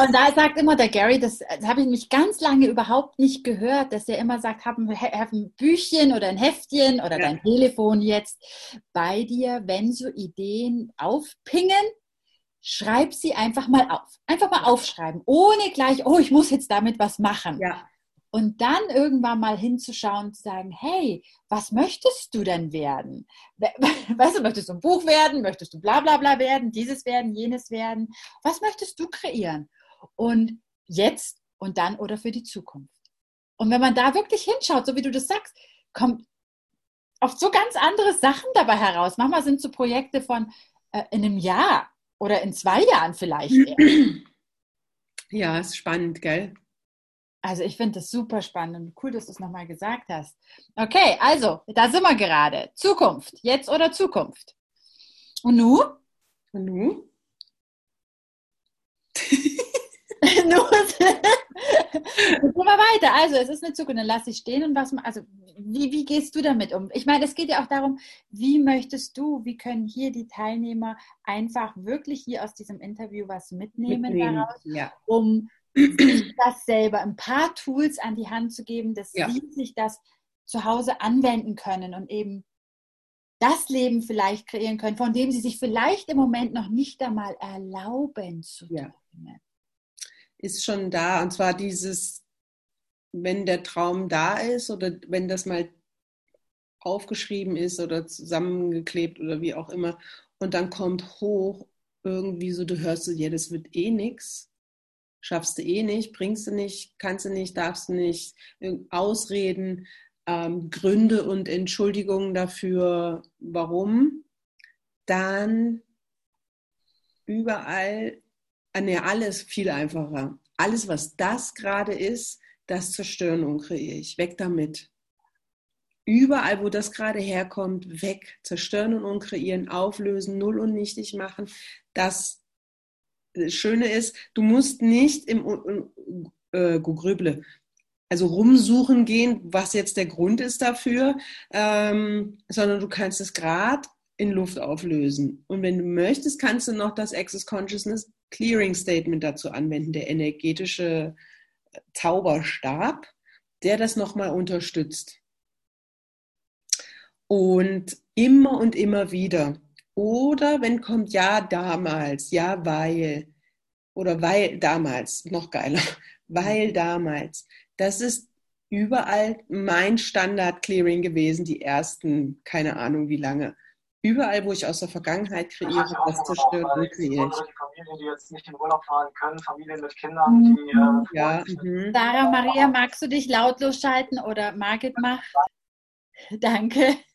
Und da sagt immer der Gary, das, das habe ich mich ganz lange überhaupt nicht gehört, dass er immer sagt, hab ein, hab ein Büchchen oder ein Heftchen oder ja. dein Telefon jetzt bei dir, wenn so Ideen aufpingen, schreib sie einfach mal auf. Einfach mal aufschreiben, ohne gleich, oh, ich muss jetzt damit was machen. Ja. Und dann irgendwann mal hinzuschauen und zu sagen, hey, was möchtest du denn werden? (laughs) Weißt du, möchtest du ein Buch werden? Möchtest du bla bla bla werden? Dieses werden, jenes werden? Was möchtest du kreieren? Und jetzt und dann oder für die Zukunft. Und wenn man da wirklich hinschaut, so wie du das sagst, kommt oft so ganz andere Sachen dabei heraus. Manchmal sind so Projekte von äh, in einem Jahr Oder in zwei Jahren vielleicht (clears throat) eher. Ja, ist spannend, gell? Also ich finde das super spannend und cool, dass du es nochmal gesagt hast. Okay, also, da sind wir gerade. Zukunft, jetzt oder Zukunft? Und nu? Und nu? Nur (laughs) gehen wir weiter. Also, es ist eine Zukunft, dann lass ich stehen und was, also, wie, wie gehst du damit um? Ich meine, es geht ja auch darum, wie möchtest du, wie können hier die Teilnehmer einfach wirklich hier aus diesem Interview was mitnehmen, mitnehmen daraus, ja. um (clears throat) sich das selber, ein paar Tools an die Hand zu geben, dass ja. sie sich das zu Hause anwenden können und eben das Leben vielleicht kreieren können, von dem sie sich vielleicht im Moment noch nicht einmal erlauben zu träumen. Ist schon da. Und zwar dieses, wenn der Traum da ist oder wenn das mal aufgeschrieben ist oder zusammengeklebt oder wie auch immer und dann kommt hoch irgendwie so, du hörst so, ja, das wird eh nichts, schaffst du eh nicht, bringst du nicht, kannst du nicht, darfst du nicht, Ausreden, ähm, Gründe und Entschuldigungen dafür, warum, dann überall ne, alles viel einfacher. Alles, was das gerade ist, das zerstören und kreiere ich. Weg damit. Überall, wo das gerade herkommt, weg. Zerstören und unkreieren, auflösen, null und nichtig machen. Das Schöne ist, du musst nicht im äh, Grüble, also rumsuchen gehen, was jetzt der Grund ist dafür, ähm, sondern du kannst es gerade in Luft auflösen. Und wenn du möchtest, kannst du noch das Access Consciousness Clearing Statement dazu anwenden, der energetische Zauberstab, der das nochmal unterstützt. Und immer und immer wieder. Oder wenn kommt ja damals, ja weil, oder weil damals, noch geiler, (laughs) weil damals. Das ist überall mein Standard-Clearing gewesen, die ersten, keine Ahnung wie lange. Überall, wo ich aus der Vergangenheit kreiere, das zerstört und kreiere ich. Familien, die jetzt nicht in Urlaub fahren können, Familien mit Kindern, mhm. die. Äh, ja, mhm. Sarah Maria, magst du dich lautlos schalten oder Margit macht? (laughs) Danke. (laughs)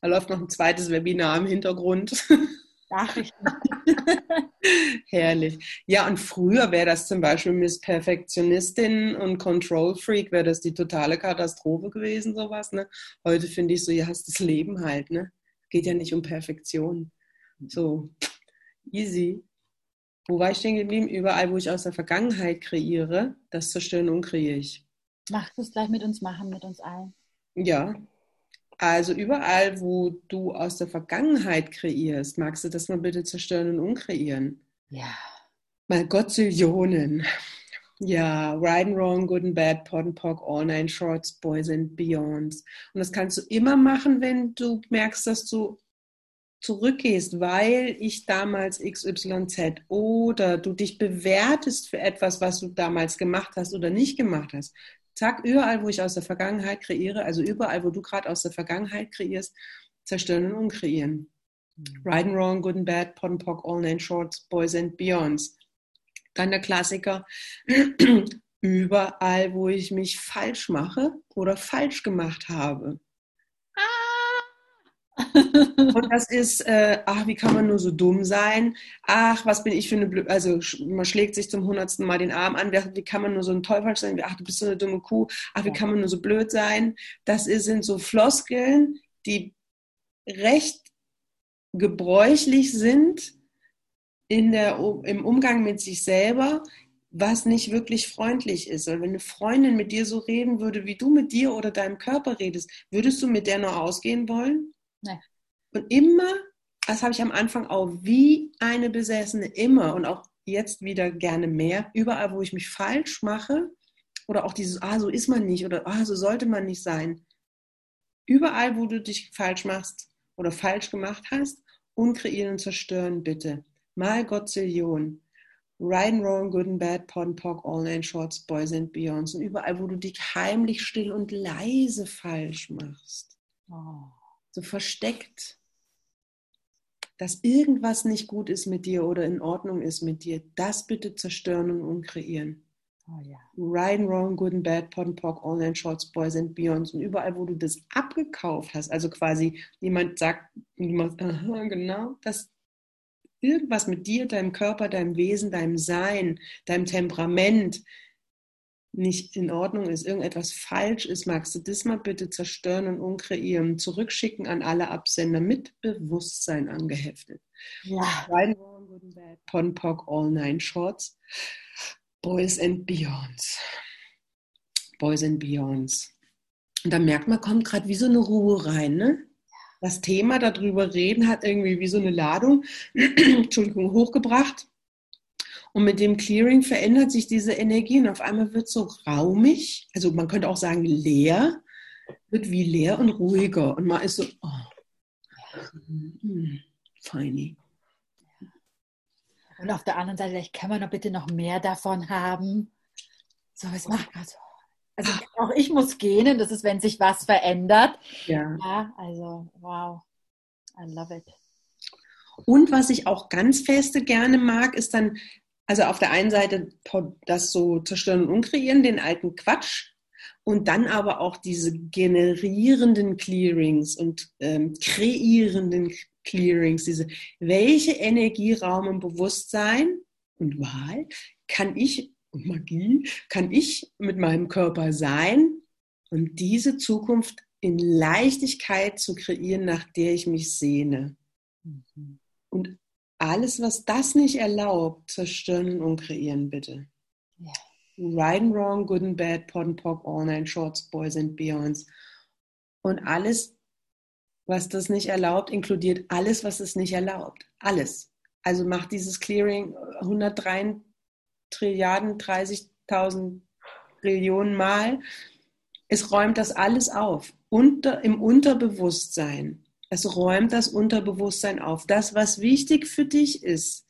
da läuft noch ein zweites Webinar im Hintergrund. (laughs) Nachrichten. (laughs) Herrlich. Ja, und früher wäre das zum Beispiel Miss Perfektionistin und Control Freak, wäre das die totale Katastrophe gewesen, sowas. Ne? Heute finde ich so, ja, hast das Leben halt, ne? Geht ja nicht um Perfektion. So, easy. Wo war ich stehen geblieben? Überall, wo ich aus der Vergangenheit kreiere, das zerstören und kreiere ich. Mach es gleich mit uns machen, mit uns allen. Ja, also überall, wo du aus der Vergangenheit kreierst, magst du das mal bitte zerstören und unkreieren? Ja. Mal Gottzillionen. Ja, right and wrong, good and bad, pot and pock, all nine shorts, boys and beyonds. Und das kannst du immer machen, wenn du merkst, dass du zurückgehst, weil ich damals XYZ oder du dich bewertest für etwas, was du damals gemacht hast oder nicht gemacht hast. Zack, überall, wo ich aus der Vergangenheit kreiere, also überall, wo du gerade aus der Vergangenheit kreierst, zerstören und umkreieren. Mhm. Right and wrong, good and bad, pot and pock, all nine shorts, boys and beyonds. Dann der Klassiker, (clears throat) überall, wo ich mich falsch mache oder falsch gemacht habe. Und das ist, äh, ach, wie kann man nur so dumm sein? Ach, was bin ich für eine Blöde, also man schlägt sich zum hundertsten Mal den Arm an, wie kann man nur so ein Teufel sein? Ach, du bist so eine dumme Kuh. Ach, wie kann man nur so blöd sein? Das sind so Floskeln, die recht gebräuchlich sind in der, im Umgang mit sich selber, was nicht wirklich freundlich ist. Weil wenn eine Freundin mit dir so reden würde, wie du mit dir oder deinem Körper redest, würdest du mit der noch ausgehen wollen? Nee. Und immer, das habe ich am Anfang auch wie eine Besessene, immer und auch jetzt wieder gerne mehr, überall, wo ich mich falsch mache oder auch dieses, ah, so ist man nicht oder ah, so sollte man nicht sein. Überall, wo du dich falsch machst oder falsch gemacht hast, unkreieren und zerstören, bitte. Mal Gottzillion. Right and wrong, good and bad, pot and pock, all nine shorts, boys and beyonds. Und überall, wo du dich heimlich still und leise falsch machst. Oh so versteckt, dass irgendwas nicht gut ist mit dir oder in Ordnung ist mit dir, das bitte zerstören und umkreieren. Oh, ja. Right and wrong, good and bad, pot and pock, online shorts, boys and beyonds und überall, wo du das abgekauft hast, also quasi jemand sagt, (laughs) aha, genau, dass irgendwas mit dir, deinem Körper, deinem Wesen, deinem Sein, deinem Temperament nicht in Ordnung ist, irgendetwas falsch ist, magst du das mal bitte zerstören und unkreieren, zurückschicken an alle Absender mit Bewusstsein angeheftet. Ja. Right wrong, good and bad, pon, pock, all nine shorts, boys and beyonds. Boys and beyonds. Und da merkt man, kommt gerade wie so eine Ruhe rein, ne? Das Thema darüber reden hat irgendwie wie so eine Ladung, (clears throat) Entschuldigung, hochgebracht und mit dem Clearing verändert sich diese Energie und auf einmal wird so raumig, also man könnte auch sagen leer, wird wie leer und ruhiger. Und man ist so, oh, mm, feini. Und auf der anderen Seite, vielleicht kann man doch bitte noch mehr davon haben. So, es macht gerade so. Also auch ich muss gehen, das ist, wenn sich was verändert. Ja. ja. Also, wow. I love it. Und was ich auch ganz feste gerne mag, ist dann also auf der einen Seite das so zerstören und unkreieren, den alten Quatsch, und dann aber auch diese generierenden Clearings und ähm, kreierenden Clearings, diese, welche Energieraum und Bewusstsein und Wahl kann ich und Magie kann ich mit meinem Körper sein und diese Zukunft in Leichtigkeit zu kreieren, nach der ich mich sehne. Mhm. Und alles, was das nicht erlaubt, zerstören und kreieren, bitte. Ja. Right and wrong, good and bad, pot and pop, all nine shorts, boys and beyonds. Und alles, was das nicht erlaubt, inkludiert alles, was es nicht erlaubt. Alles. Also macht dieses Clearing 103 Trilliarden, 30.000 Trillionen Mal. Es räumt das alles auf. Unter, Im Unterbewusstsein es räumt das Unterbewusstsein auf. Das, was wichtig für dich ist,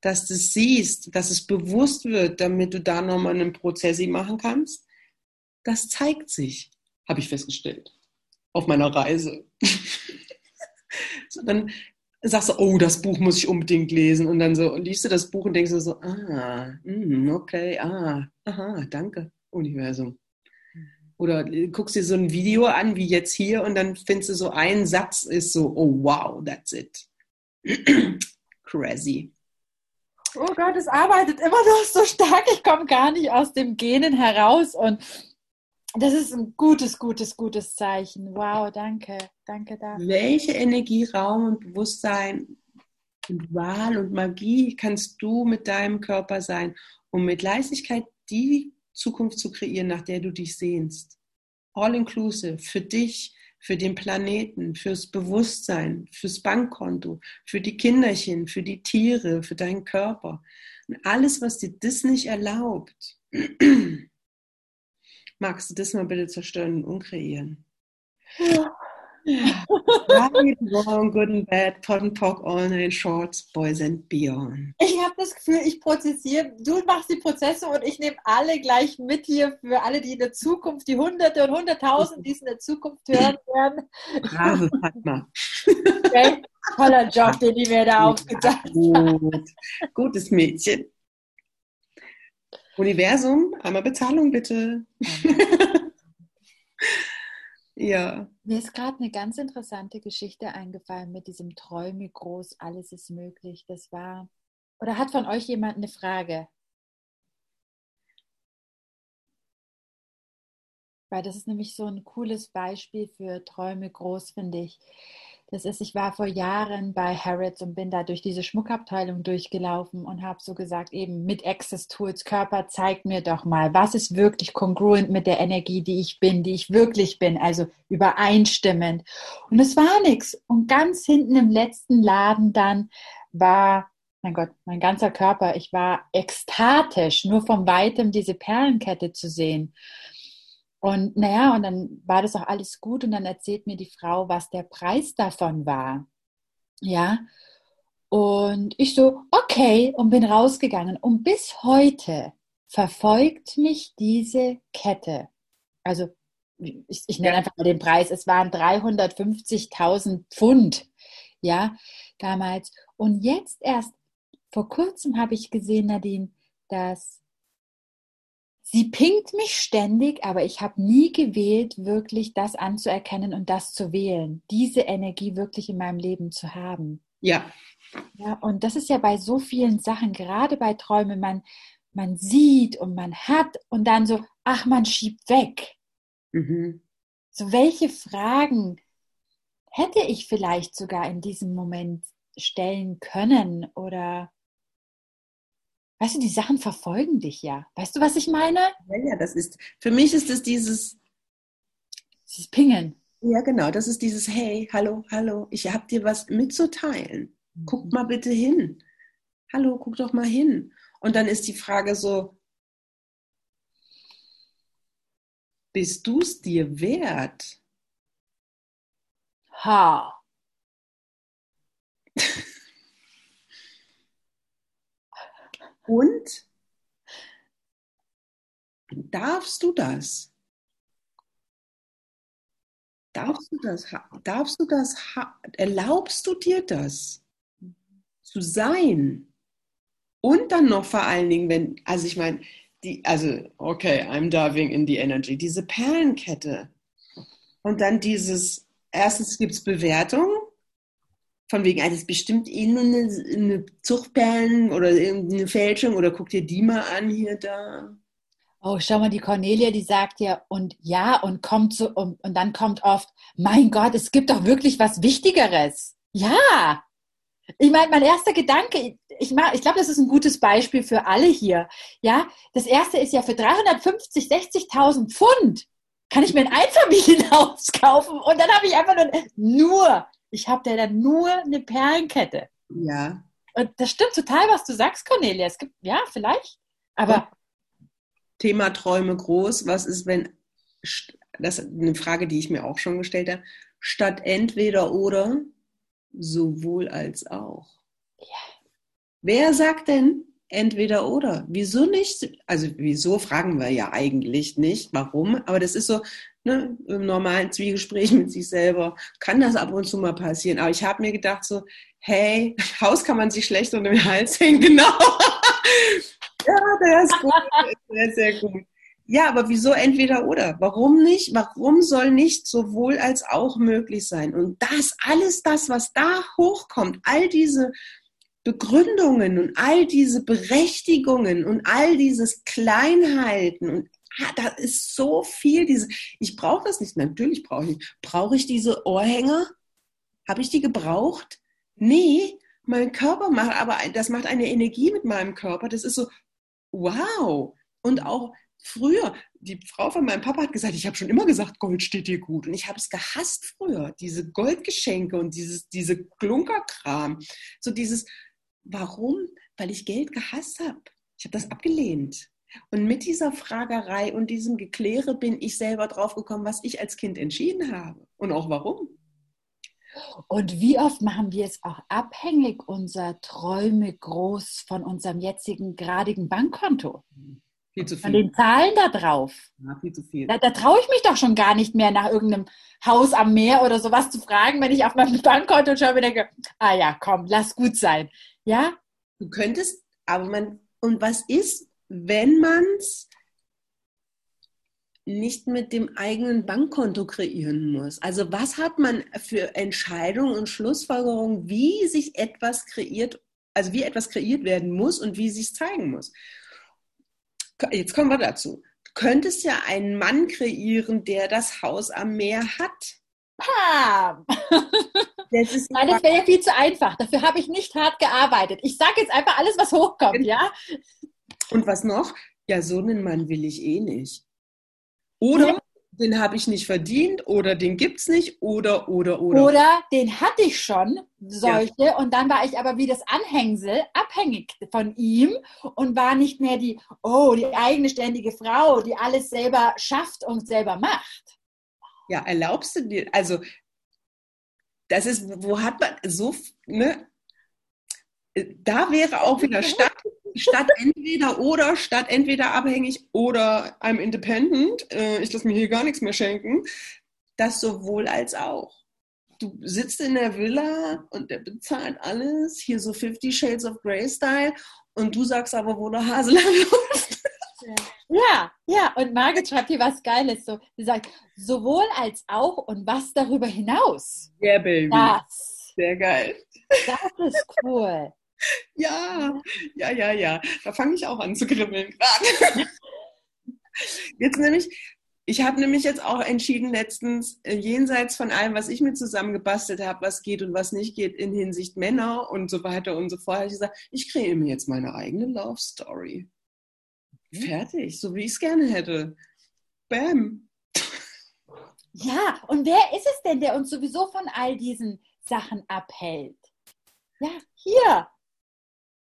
dass du es siehst, dass es bewusst wird, damit du da nochmal einen Prozess machen kannst, das zeigt sich, habe ich festgestellt, auf meiner Reise. (laughs) so, dann sagst du, oh, das Buch muss ich unbedingt lesen. Und dann so liest du das Buch und denkst so, ah, mm, okay, ah, aha, danke, Universum. Oder guckst dir so ein Video an, wie jetzt hier, und dann findest du so einen Satz, ist so, oh wow, that's it. (clears throat) Crazy. Oh Gott, es arbeitet immer noch so stark. Ich komme gar nicht aus dem Genen heraus. Und das ist ein gutes, gutes, gutes Zeichen. Wow, danke. Danke dafür. Welche Energie, Raum und Bewusstsein und Wahl und Magie kannst du mit deinem Körper sein, um mit Leichtigkeit die Zukunft zu kreieren, nach der du dich sehnst. All inclusive, für dich, für den Planeten, fürs Bewusstsein, fürs Bankkonto, für die Kinderchen, für die Tiere, für deinen Körper. Und alles, was dir das nicht erlaubt, (clears throat) magst du das mal bitte zerstören und umkreieren. Ja. Right, wrong, good and bad, pot and pock, all night shorts, boys and beyond. Ich habe das Gefühl, ich prozessiere, du machst die Prozesse und ich nehme alle gleich mit hier für alle, die in der Zukunft, die Hunderte und Hunderttausend, die es in der Zukunft hören werden. Brave Fatma. Okay. Toller Job, den die mir da aufgedacht Gut. Gutes Mädchen. Universum, einmal Bezahlung bitte. Ja. Mir ist gerade eine ganz interessante Geschichte eingefallen mit diesem Träume groß, alles ist möglich. Das war, oder hat von euch jemand eine Frage? Weil das ist nämlich so ein cooles Beispiel für Träume groß, finde ich. Das ist, ich war vor Jahren bei Harrods und bin da durch diese Schmuckabteilung durchgelaufen und habe so gesagt, eben mit Access Tools, Körper, zeig mir doch mal, was ist wirklich kongruent mit der Energie, die ich bin, die ich wirklich bin, also übereinstimmend. Und es war nichts. Und ganz hinten im letzten Laden dann war, mein Gott, mein ganzer Körper, ich war ekstatisch, nur von weitem diese Perlenkette zu sehen. Und naja, und dann war das auch alles gut und dann erzählt mir die Frau, was der Preis davon war. Ja. Und ich so, okay, und bin rausgegangen. Und bis heute verfolgt mich diese Kette. Also, ich, ich nenne einfach mal den Preis. Es waren 350.000 Pfund. Ja, damals. Und jetzt erst vor kurzem habe ich gesehen, Nadine, dass sie pinkt mich ständig, aber ich habe nie gewählt, wirklich das anzuerkennen und das zu wählen, diese Energie wirklich in meinem Leben zu haben. Ja. Ja, und das ist ja bei so vielen Sachen, gerade bei Träumen, man, man sieht und man hat und dann so, ach, man schiebt weg. Mhm. So, welche Fragen hätte ich vielleicht sogar in diesem Moment stellen können oder Weißt du, die Sachen verfolgen dich ja. Weißt du, was ich meine? Ja, ja, das ist, für mich ist es dieses, dieses Pingen. Ja, genau, das ist dieses, hey, hallo, hallo, ich habe dir was mitzuteilen. Guck mhm. mal bitte hin. Hallo, guck doch mal hin. Und dann ist die Frage so, bist du es dir wert? Ha. Und darfst du das? Darfst du das? Darfst du das? Erlaubst du dir das zu sein? Und dann noch vor allen Dingen, wenn, also ich meine, die, also, okay, I'm diving in the energy, diese Perlenkette. Und dann dieses, erstens gibt es Bewertung, von wegen, also das ist bestimmt eh nur eine, eine Zuchtperlen oder irgendeine Fälschung oder guck dir die mal an hier da. Oh, schau mal, die Cornelia, die sagt ja, und ja, und kommt so, und, und dann kommt oft, mein Gott, es gibt doch wirklich was Wichtigeres. Ja! Ich meine, mein erster Gedanke, ich, ich glaube, das ist ein gutes Beispiel für alle hier. Ja, das erste ist ja für 350, 60.000 Pfund kann ich mir ein Einfamilienhaus (laughs) kaufen und dann habe ich einfach nur, nur ich habe da dann nur eine Perlenkette. Ja. Und das stimmt total, was du sagst, Cornelia. Es gibt, ja, vielleicht. Aber. Thema Träume groß. Was ist, wenn, das ist eine Frage, die ich mir auch schon gestellt habe, statt entweder oder, sowohl als auch. Ja. Wer sagt denn entweder oder? Wieso nicht? Also, wieso fragen wir ja eigentlich nicht, warum, aber das ist so, ne, im normalen Zwiegespräch mit sich selber kann das ab und zu mal passieren. Aber ich habe mir gedacht so, hey, (laughs) Haus kann man sich schlecht unter den Hals hängen, (laughs) genau. ja, der ist gut, sehr, sehr gut. Ja, aber wieso entweder oder? Warum nicht? Warum soll nicht sowohl als auch möglich sein? Und das, alles das, was da hochkommt, all diese Begründungen und all diese Berechtigungen und all dieses Kleinhalten und ah, da ist so viel, diese, ich brauche das nicht, natürlich brauche ich, brauche ich diese Ohrhänger? Habe ich die gebraucht? Nee, mein Körper macht, aber das macht eine Energie mit meinem Körper, das ist so, wow. Und auch früher, die Frau von meinem Papa hat gesagt, ich habe schon immer gesagt, Gold steht dir gut. Und ich habe es gehasst früher, diese Goldgeschenke und dieses, diese Klunkerkram. So dieses, warum? Weil ich Geld gehasst habe. Ich habe das abgelehnt. Und mit dieser Fragerei und diesem Gekläre bin ich selber drauf gekommen, was ich als Kind entschieden habe und auch warum. Und wie oft machen wir es auch abhängig, unser Träume groß von unserem jetzigen gradigen Bankkonto? Viel zu viel. Von den Zahlen da drauf. Ja, viel zu viel. Da, da traue ich mich doch schon gar nicht mehr, nach irgendeinem Haus am Meer oder sowas zu fragen, wenn ich auf meinem Bankkonto schaue und denke, ah ja, komm, lass gut sein. Ja? Du könntest, aber man, und was ist, wenn man es nicht mit dem eigenen Bankkonto kreieren muss. Also was hat man für Entscheidungen und Schlussfolgerungen, wie sich etwas kreiert, also wie etwas kreiert werden muss und wie sich zeigen muss. Jetzt kommen wir dazu. Du könntest ja einen Mann kreieren, der das Haus am Meer hat. Pam! Das, ist Nein, das wäre ja viel zu einfach. Dafür habe ich nicht hart gearbeitet. Ich sage jetzt einfach alles, was hochkommt, ja? Und was noch? Ja, so einen Mann will ich eh nicht. Oder ja. den habe ich nicht verdient oder den gibt es nicht oder, oder, oder. Oder den hatte ich schon, solche, ja. und dann war ich aber wie das Anhängsel abhängig von ihm und war nicht mehr die, oh, die eigene ständige Frau, die alles selber schafft und selber macht. Ja, erlaubst du dir, also das ist, wo hat man so, ne? Da wäre auch wieder Stadt statt entweder oder, statt entweder abhängig oder I'm independent, äh, ich lasse mir hier gar nichts mehr schenken, das sowohl als auch. Du sitzt in der Villa und der bezahlt alles, hier so 50 Shades of Grey Style und du sagst aber, wo der Hase lang (laughs) läuft. Ja. Ja, und Margit schreibt hier was Geiles. So, sie sagt, sowohl als auch und was darüber hinaus. Yeah, Baby. Das. Sehr geil. Das ist cool. Ja, ja, ja, ja. Da fange ich auch an zu kribbeln gerade. Jetzt nämlich, ich habe nämlich jetzt auch entschieden letztens, äh, jenseits von allem, was ich mir zusammengebastelt habe, was geht und was nicht geht in Hinsicht Männer und so weiter und so fort, habe ich gesagt, ich kreiere mir jetzt meine eigene Love Story. Mhm. Fertig, so wie ich es gerne hätte. Bam. Ja, und wer ist es denn, der uns sowieso von all diesen Sachen abhält? Ja, hier.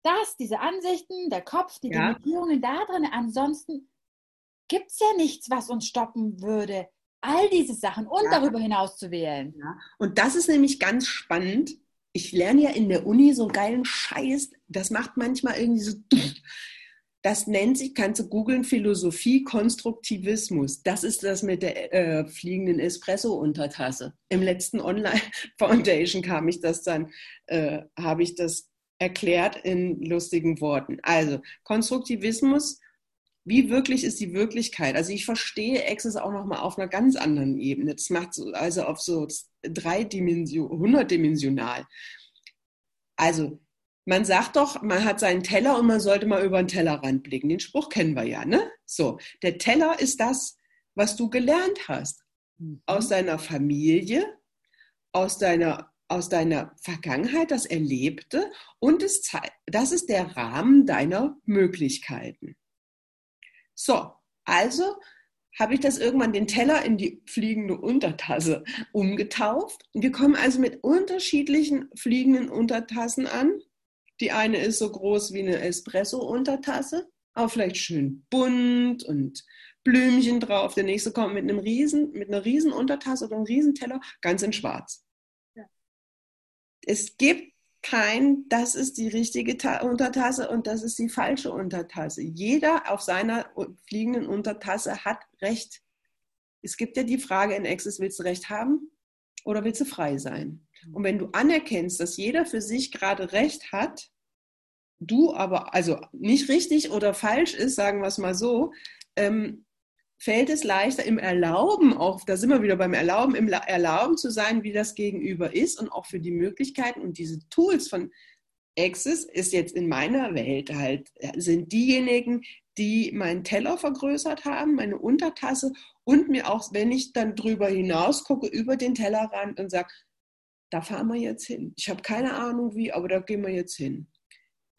Das, diese Ansichten, der Kopf, die ja. Limitierungen da drin. Ansonsten gibt es ja nichts, was uns stoppen würde, all diese Sachen und ja. darüber hinaus zu wählen. Ja. Und das ist nämlich ganz spannend. Ich lerne ja in der Uni so einen geilen Scheiß. Das macht manchmal irgendwie so. Das nennt sich, kannst du googeln, Philosophie Konstruktivismus. Das ist das mit der äh, fliegenden Espresso-Untertasse. Im letzten Online-Foundation (laughs) kam ich das dann, äh, habe ich das erklärt in lustigen Worten. Also Konstruktivismus wie wirklich ist die Wirklichkeit? Also ich verstehe Access auch nochmal auf einer ganz anderen Ebene. Das macht so, also auf so dreidimension, hundertdimensional. Also man sagt doch, man hat seinen Teller und man sollte mal über den Tellerrand blicken. Den Spruch kennen wir ja, ne? So, der Teller ist das, was du gelernt hast. Mhm. Aus deiner Familie, aus deiner, aus deiner Vergangenheit, das Erlebte und es, das ist der Rahmen deiner Möglichkeiten. So, also habe ich das irgendwann den Teller in die fliegende Untertasse umgetauft. Wir kommen also mit unterschiedlichen fliegenden Untertassen an. Die eine ist so groß wie eine Espresso-Untertasse, aber vielleicht schön bunt und Blümchen drauf. Der nächste kommt mit einem riesen, mit einer riesen Untertasse oder einem riesen Teller, ganz in Schwarz. Ja. Es gibt kein, das ist die richtige Untertasse und das ist die falsche Untertasse. Jeder auf seiner fliegenden Untertasse hat Recht. Es gibt ja die Frage in Access, willst du Recht haben oder willst du frei sein? Und wenn du anerkennst, dass jeder für sich gerade Recht hat, du aber, also nicht richtig oder falsch ist, sagen wir es mal so, ähm, fällt es leichter im Erlauben, auch da sind wir wieder beim Erlauben, im Erlauben zu sein, wie das Gegenüber ist und auch für die Möglichkeiten und diese Tools von Access ist jetzt in meiner Welt halt, sind diejenigen, die meinen Teller vergrößert haben, meine Untertasse und mir auch, wenn ich dann drüber hinaus gucke, über den Tellerrand und sage, da fahren wir jetzt hin. Ich habe keine Ahnung wie, aber da gehen wir jetzt hin.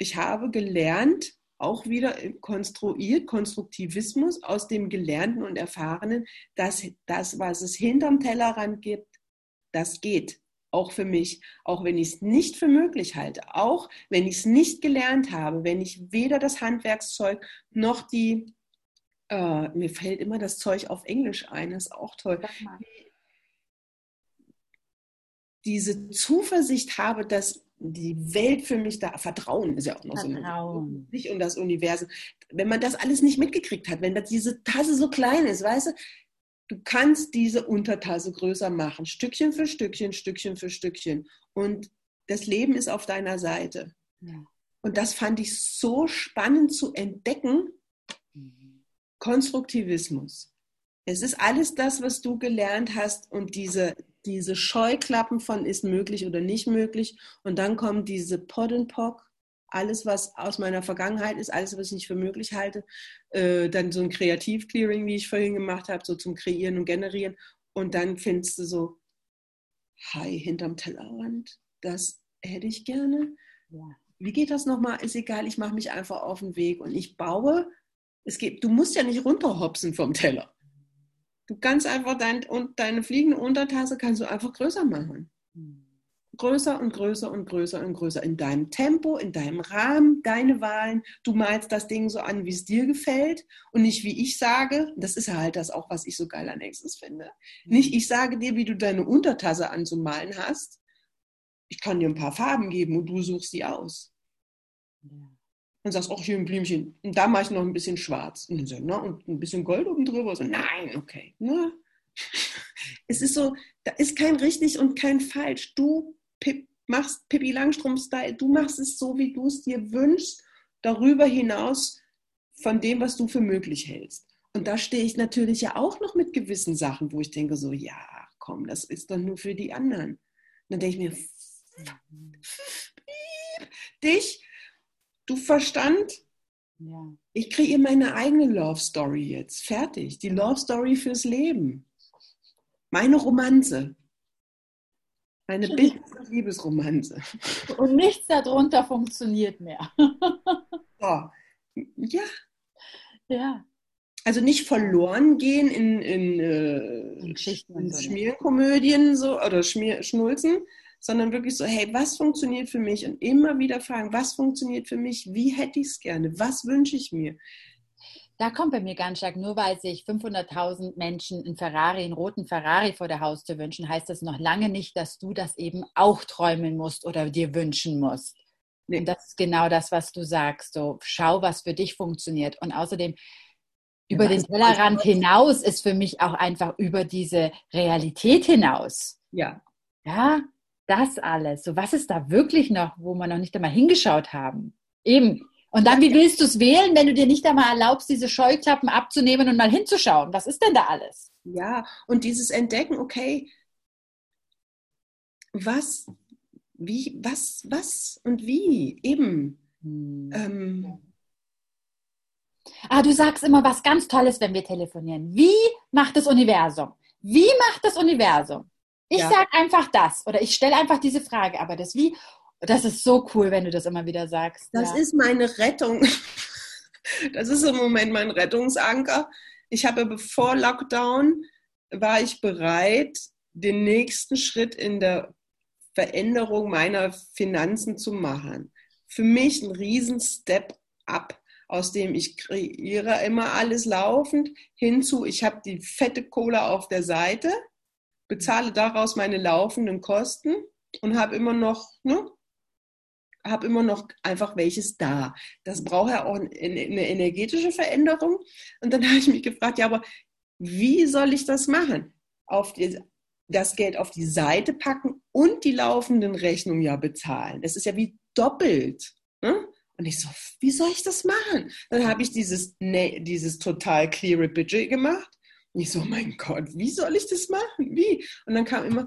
Ich habe gelernt, auch wieder konstruiert, Konstruktivismus aus dem Gelernten und Erfahrenen, dass das, was es hinterm Tellerrand gibt, das geht. Auch für mich, auch wenn ich es nicht für möglich halte, auch wenn ich es nicht gelernt habe, wenn ich weder das Handwerkszeug noch die, äh, mir fällt immer das Zeug auf Englisch ein, das ist auch toll, diese Zuversicht habe, dass die Welt für mich da, Vertrauen ist ja auch noch Vertrauen. so. Sich und das Universum. Wenn man das alles nicht mitgekriegt hat, wenn diese Tasse so klein ist, weißt du, du kannst diese Untertasse größer machen, Stückchen für Stückchen, Stückchen für Stückchen. Und das Leben ist auf deiner Seite. Ja. Und das fand ich so spannend zu entdecken. Mhm. Konstruktivismus. Es ist alles das, was du gelernt hast und diese, diese Scheuklappen von ist möglich oder nicht möglich. Und dann kommt diese Pod and Pock, alles, was aus meiner Vergangenheit ist, alles, was ich nicht für möglich halte. Äh, dann so ein Kreativ-Clearing, wie ich vorhin gemacht habe, so zum Kreieren und Generieren. Und dann findest du so, hi, hinterm Tellerrand, das hätte ich gerne. Ja. Wie geht das nochmal? Ist egal, ich mache mich einfach auf den Weg und ich baue. Es geht, du musst ja nicht runterhopsen vom Teller. Du kannst einfach dein, und deine fliegende Untertasse kannst du einfach größer machen. Größer und größer und größer und größer. In deinem Tempo, in deinem Rahmen, deine Wahlen. Du malst das Ding so an, wie es dir gefällt und nicht wie ich sage. Das ist halt das auch, was ich so geil an Access finde. Nicht ich sage dir, wie du deine Untertasse anzumalen hast. Ich kann dir ein paar Farben geben und du suchst sie aus. Ja und sagst, ach, hier ein Blümchen. Und da mache ich noch ein bisschen schwarz. Und, so, na, und ein bisschen Gold oben drüber. So, nein, okay. Na. (laughs) Es ist so, da ist kein richtig und kein falsch. Du Pip, machst Pippi Langstrumpf-Style, du machst es so, wie du es dir wünschst. Darüber hinaus von dem, was du für möglich hältst. Und da stehe ich natürlich ja auch noch mit gewissen Sachen, wo ich denke so, ja, komm, das ist doch nur für die anderen. Und dann denke ich mir, dich, du Verstand, ja. ich kreiere meine eigene Love Story jetzt, fertig. Die Love Story fürs Leben. Meine Romanze. Meine und Liebesromanze. (laughs) Und nichts darunter funktioniert mehr. (laughs) so. Ja. Ja. Also nicht verloren gehen in, in, äh, in in Schmierkomödien so, oder Schmier, Schnulzen, sondern wirklich so, hey, was funktioniert für mich? Und immer wieder fragen, was funktioniert für mich? Wie hätte ich es gerne? Was wünsche ich mir? Da kommt bei mir ganz stark, nur weil sich 500.000 Menschen einen Ferrari, einen roten Ferrari vor der Haustür wünschen, heißt das noch lange nicht, dass du das eben auch träumen musst oder dir wünschen musst. Nee. Und das ist genau das, was du sagst. So, schau, was für dich funktioniert. Und außerdem, über den Tellerrand hinaus ist für mich auch einfach über diese Realität hinaus. Ja. Ja, das alles. So, was ist da wirklich noch, wo wir noch nicht einmal hingeschaut haben? Eben. Und dann, wie willst du es wählen, wenn du dir nicht einmal erlaubst, diese Scheuklappen abzunehmen und mal hinzuschauen? Was ist denn da alles? Ja, und dieses Entdecken, okay, was, wie, was, was und wie, eben. Hm. Ähm, Ah, du sagst immer was ganz Tolles, wenn wir telefonieren. Wie macht das Universum? Wie macht das Universum? Ich ja. sage einfach das oder ich stelle einfach diese Frage, aber das Wie, das ist so cool, wenn du das immer wieder sagst. Das ja. ist meine Rettung. (laughs) Das ist im Moment mein Rettungsanker. Ich habe bevor Lockdown war ich bereit, den nächsten Schritt in der Veränderung meiner Finanzen zu machen. Für mich ein riesen Step up aus dem ich kreiere immer alles laufend, hinzu, ich habe die fette Kohle auf der Seite, bezahle daraus meine laufenden Kosten und habe immer noch, ne, habe immer noch einfach welches da. Das braucht ja auch eine energetische Veränderung. Und dann (laughs) habe ich mich gefragt, ja, aber wie soll ich das machen? Auf die, das Geld auf die Seite packen und die laufenden Rechnungen ja bezahlen. Das ist ja wie doppelt. Ne? Und ich so, wie soll ich das machen? Dann habe ich dieses, ne, dieses total clear Budget gemacht. Und ich so, mein Gott, wie soll ich das machen? Wie? Und dann kam immer,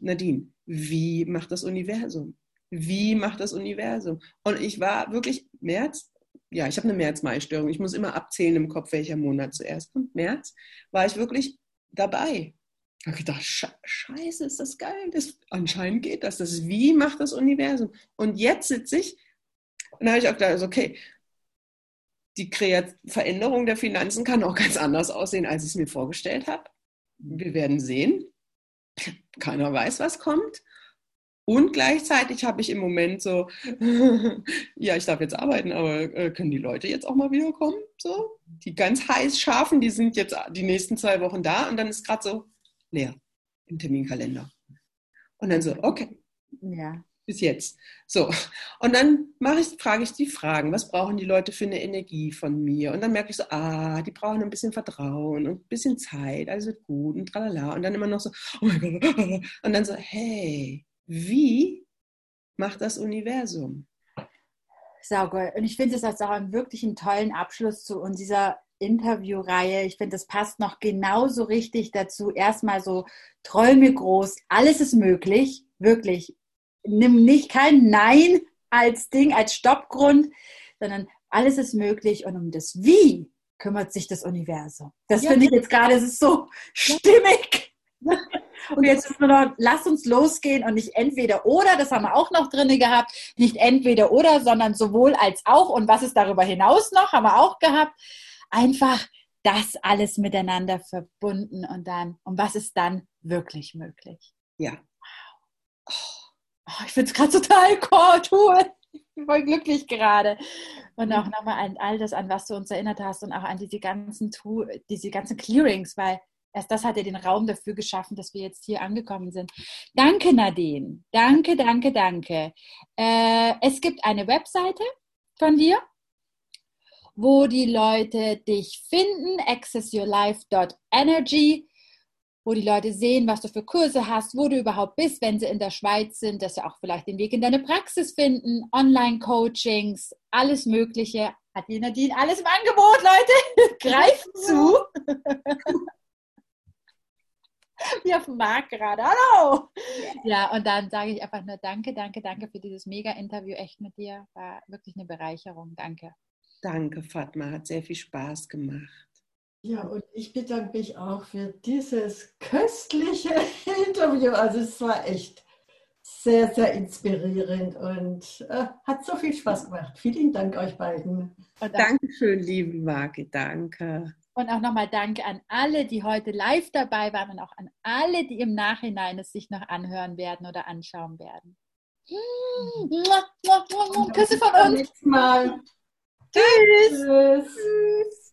Nadine, wie macht das Universum? Wie macht das Universum? Und ich war wirklich März, ja, ich habe eine März-Mai-Störung. Ich muss immer abzählen im Kopf, welcher Monat zuerst kommt. März war ich wirklich dabei. Ich habe gedacht, scheiße, ist das geil. Das, anscheinend geht das. Das ist, wie macht das Universum? Und jetzt sitze ich und da habe ich auch gedacht, also okay, die Kreat Veränderung der Finanzen kann auch ganz anders aussehen, als ich es mir vorgestellt habe. Wir werden sehen. Keiner weiß, was kommt. Und gleichzeitig habe ich im Moment so, (laughs) ja, ich darf jetzt arbeiten, aber äh, können die Leute jetzt auch mal wiederkommen? So, die ganz heiß scharfen, die sind jetzt die nächsten zwei Wochen da und dann ist gerade so leer im Terminkalender. Und dann so, okay. Ja bis jetzt. So. Und dann mache ich, frage ich die Fragen, was brauchen die Leute für eine Energie von mir? Und dann merke ich so, ah, die brauchen ein bisschen Vertrauen und ein bisschen Zeit, alles wird gut und tralala. Und dann immer noch so, oh mein Gott. Und dann so, hey, wie macht das Universum? Saugeil. Und ich finde, das ist auch einen wirklich einen tollen Abschluss zu unserer Interviewreihe. Ich finde, das passt noch genauso richtig dazu. Erstmal so Träume groß, alles ist möglich, wirklich nimm nicht kein Nein als Ding, als Stoppgrund, sondern alles ist möglich und um das Wie kümmert sich das Universum. Das ja. finde ich jetzt gerade, es ist so stimmig. (laughs) Und jetzt ist nur noch, lass uns losgehen und nicht entweder oder, das haben wir auch noch drin gehabt, nicht entweder oder, sondern sowohl als auch und was ist darüber hinaus noch, haben wir auch gehabt. Einfach das alles miteinander verbunden und dann, und was ist dann wirklich möglich? Ja. Wow. Oh. Oh, ich finde es gerade total (laughs) cool. Ich bin voll glücklich gerade. Und auch nochmal an all das, an was du uns erinnert hast und auch an diese ganzen, diese ganzen Clearings, weil erst das hat ja den Raum dafür geschaffen, dass wir jetzt hier angekommen sind. Danke, Nadine. Danke, danke, danke. Äh, es gibt eine Webseite von dir, wo die Leute dich finden, accessyourlife.energy wo die Leute sehen, was du für Kurse hast, wo du überhaupt bist, wenn sie in der Schweiz sind, dass sie auch vielleicht den Weg in deine Praxis finden, Online-Coachings, alles Mögliche. Hat die Nadine alles im Angebot, Leute? (laughs) Greift zu! (laughs) Wie auf dem Markt gerade. Hallo! Ja, und dann sage ich einfach nur Danke, danke, danke für dieses Mega-Interview. Echt mit dir. War wirklich eine Bereicherung. Danke. Danke, Fatma. Hat sehr viel Spaß gemacht. Ja, und ich bedanke mich auch für dieses köstliche (laughs) Interview. Also es war echt sehr, sehr inspirierend und äh, hat so viel Spaß gemacht. Vielen Dank euch beiden. Dankeschön, liebe Marke. Danke. Und auch nochmal Danke an alle, die heute live dabei waren und auch an alle, die im Nachhinein es sich noch anhören werden oder anschauen werden. Küsse von uns. Bis zum nächsten Mal. Tschüss. Tschüss.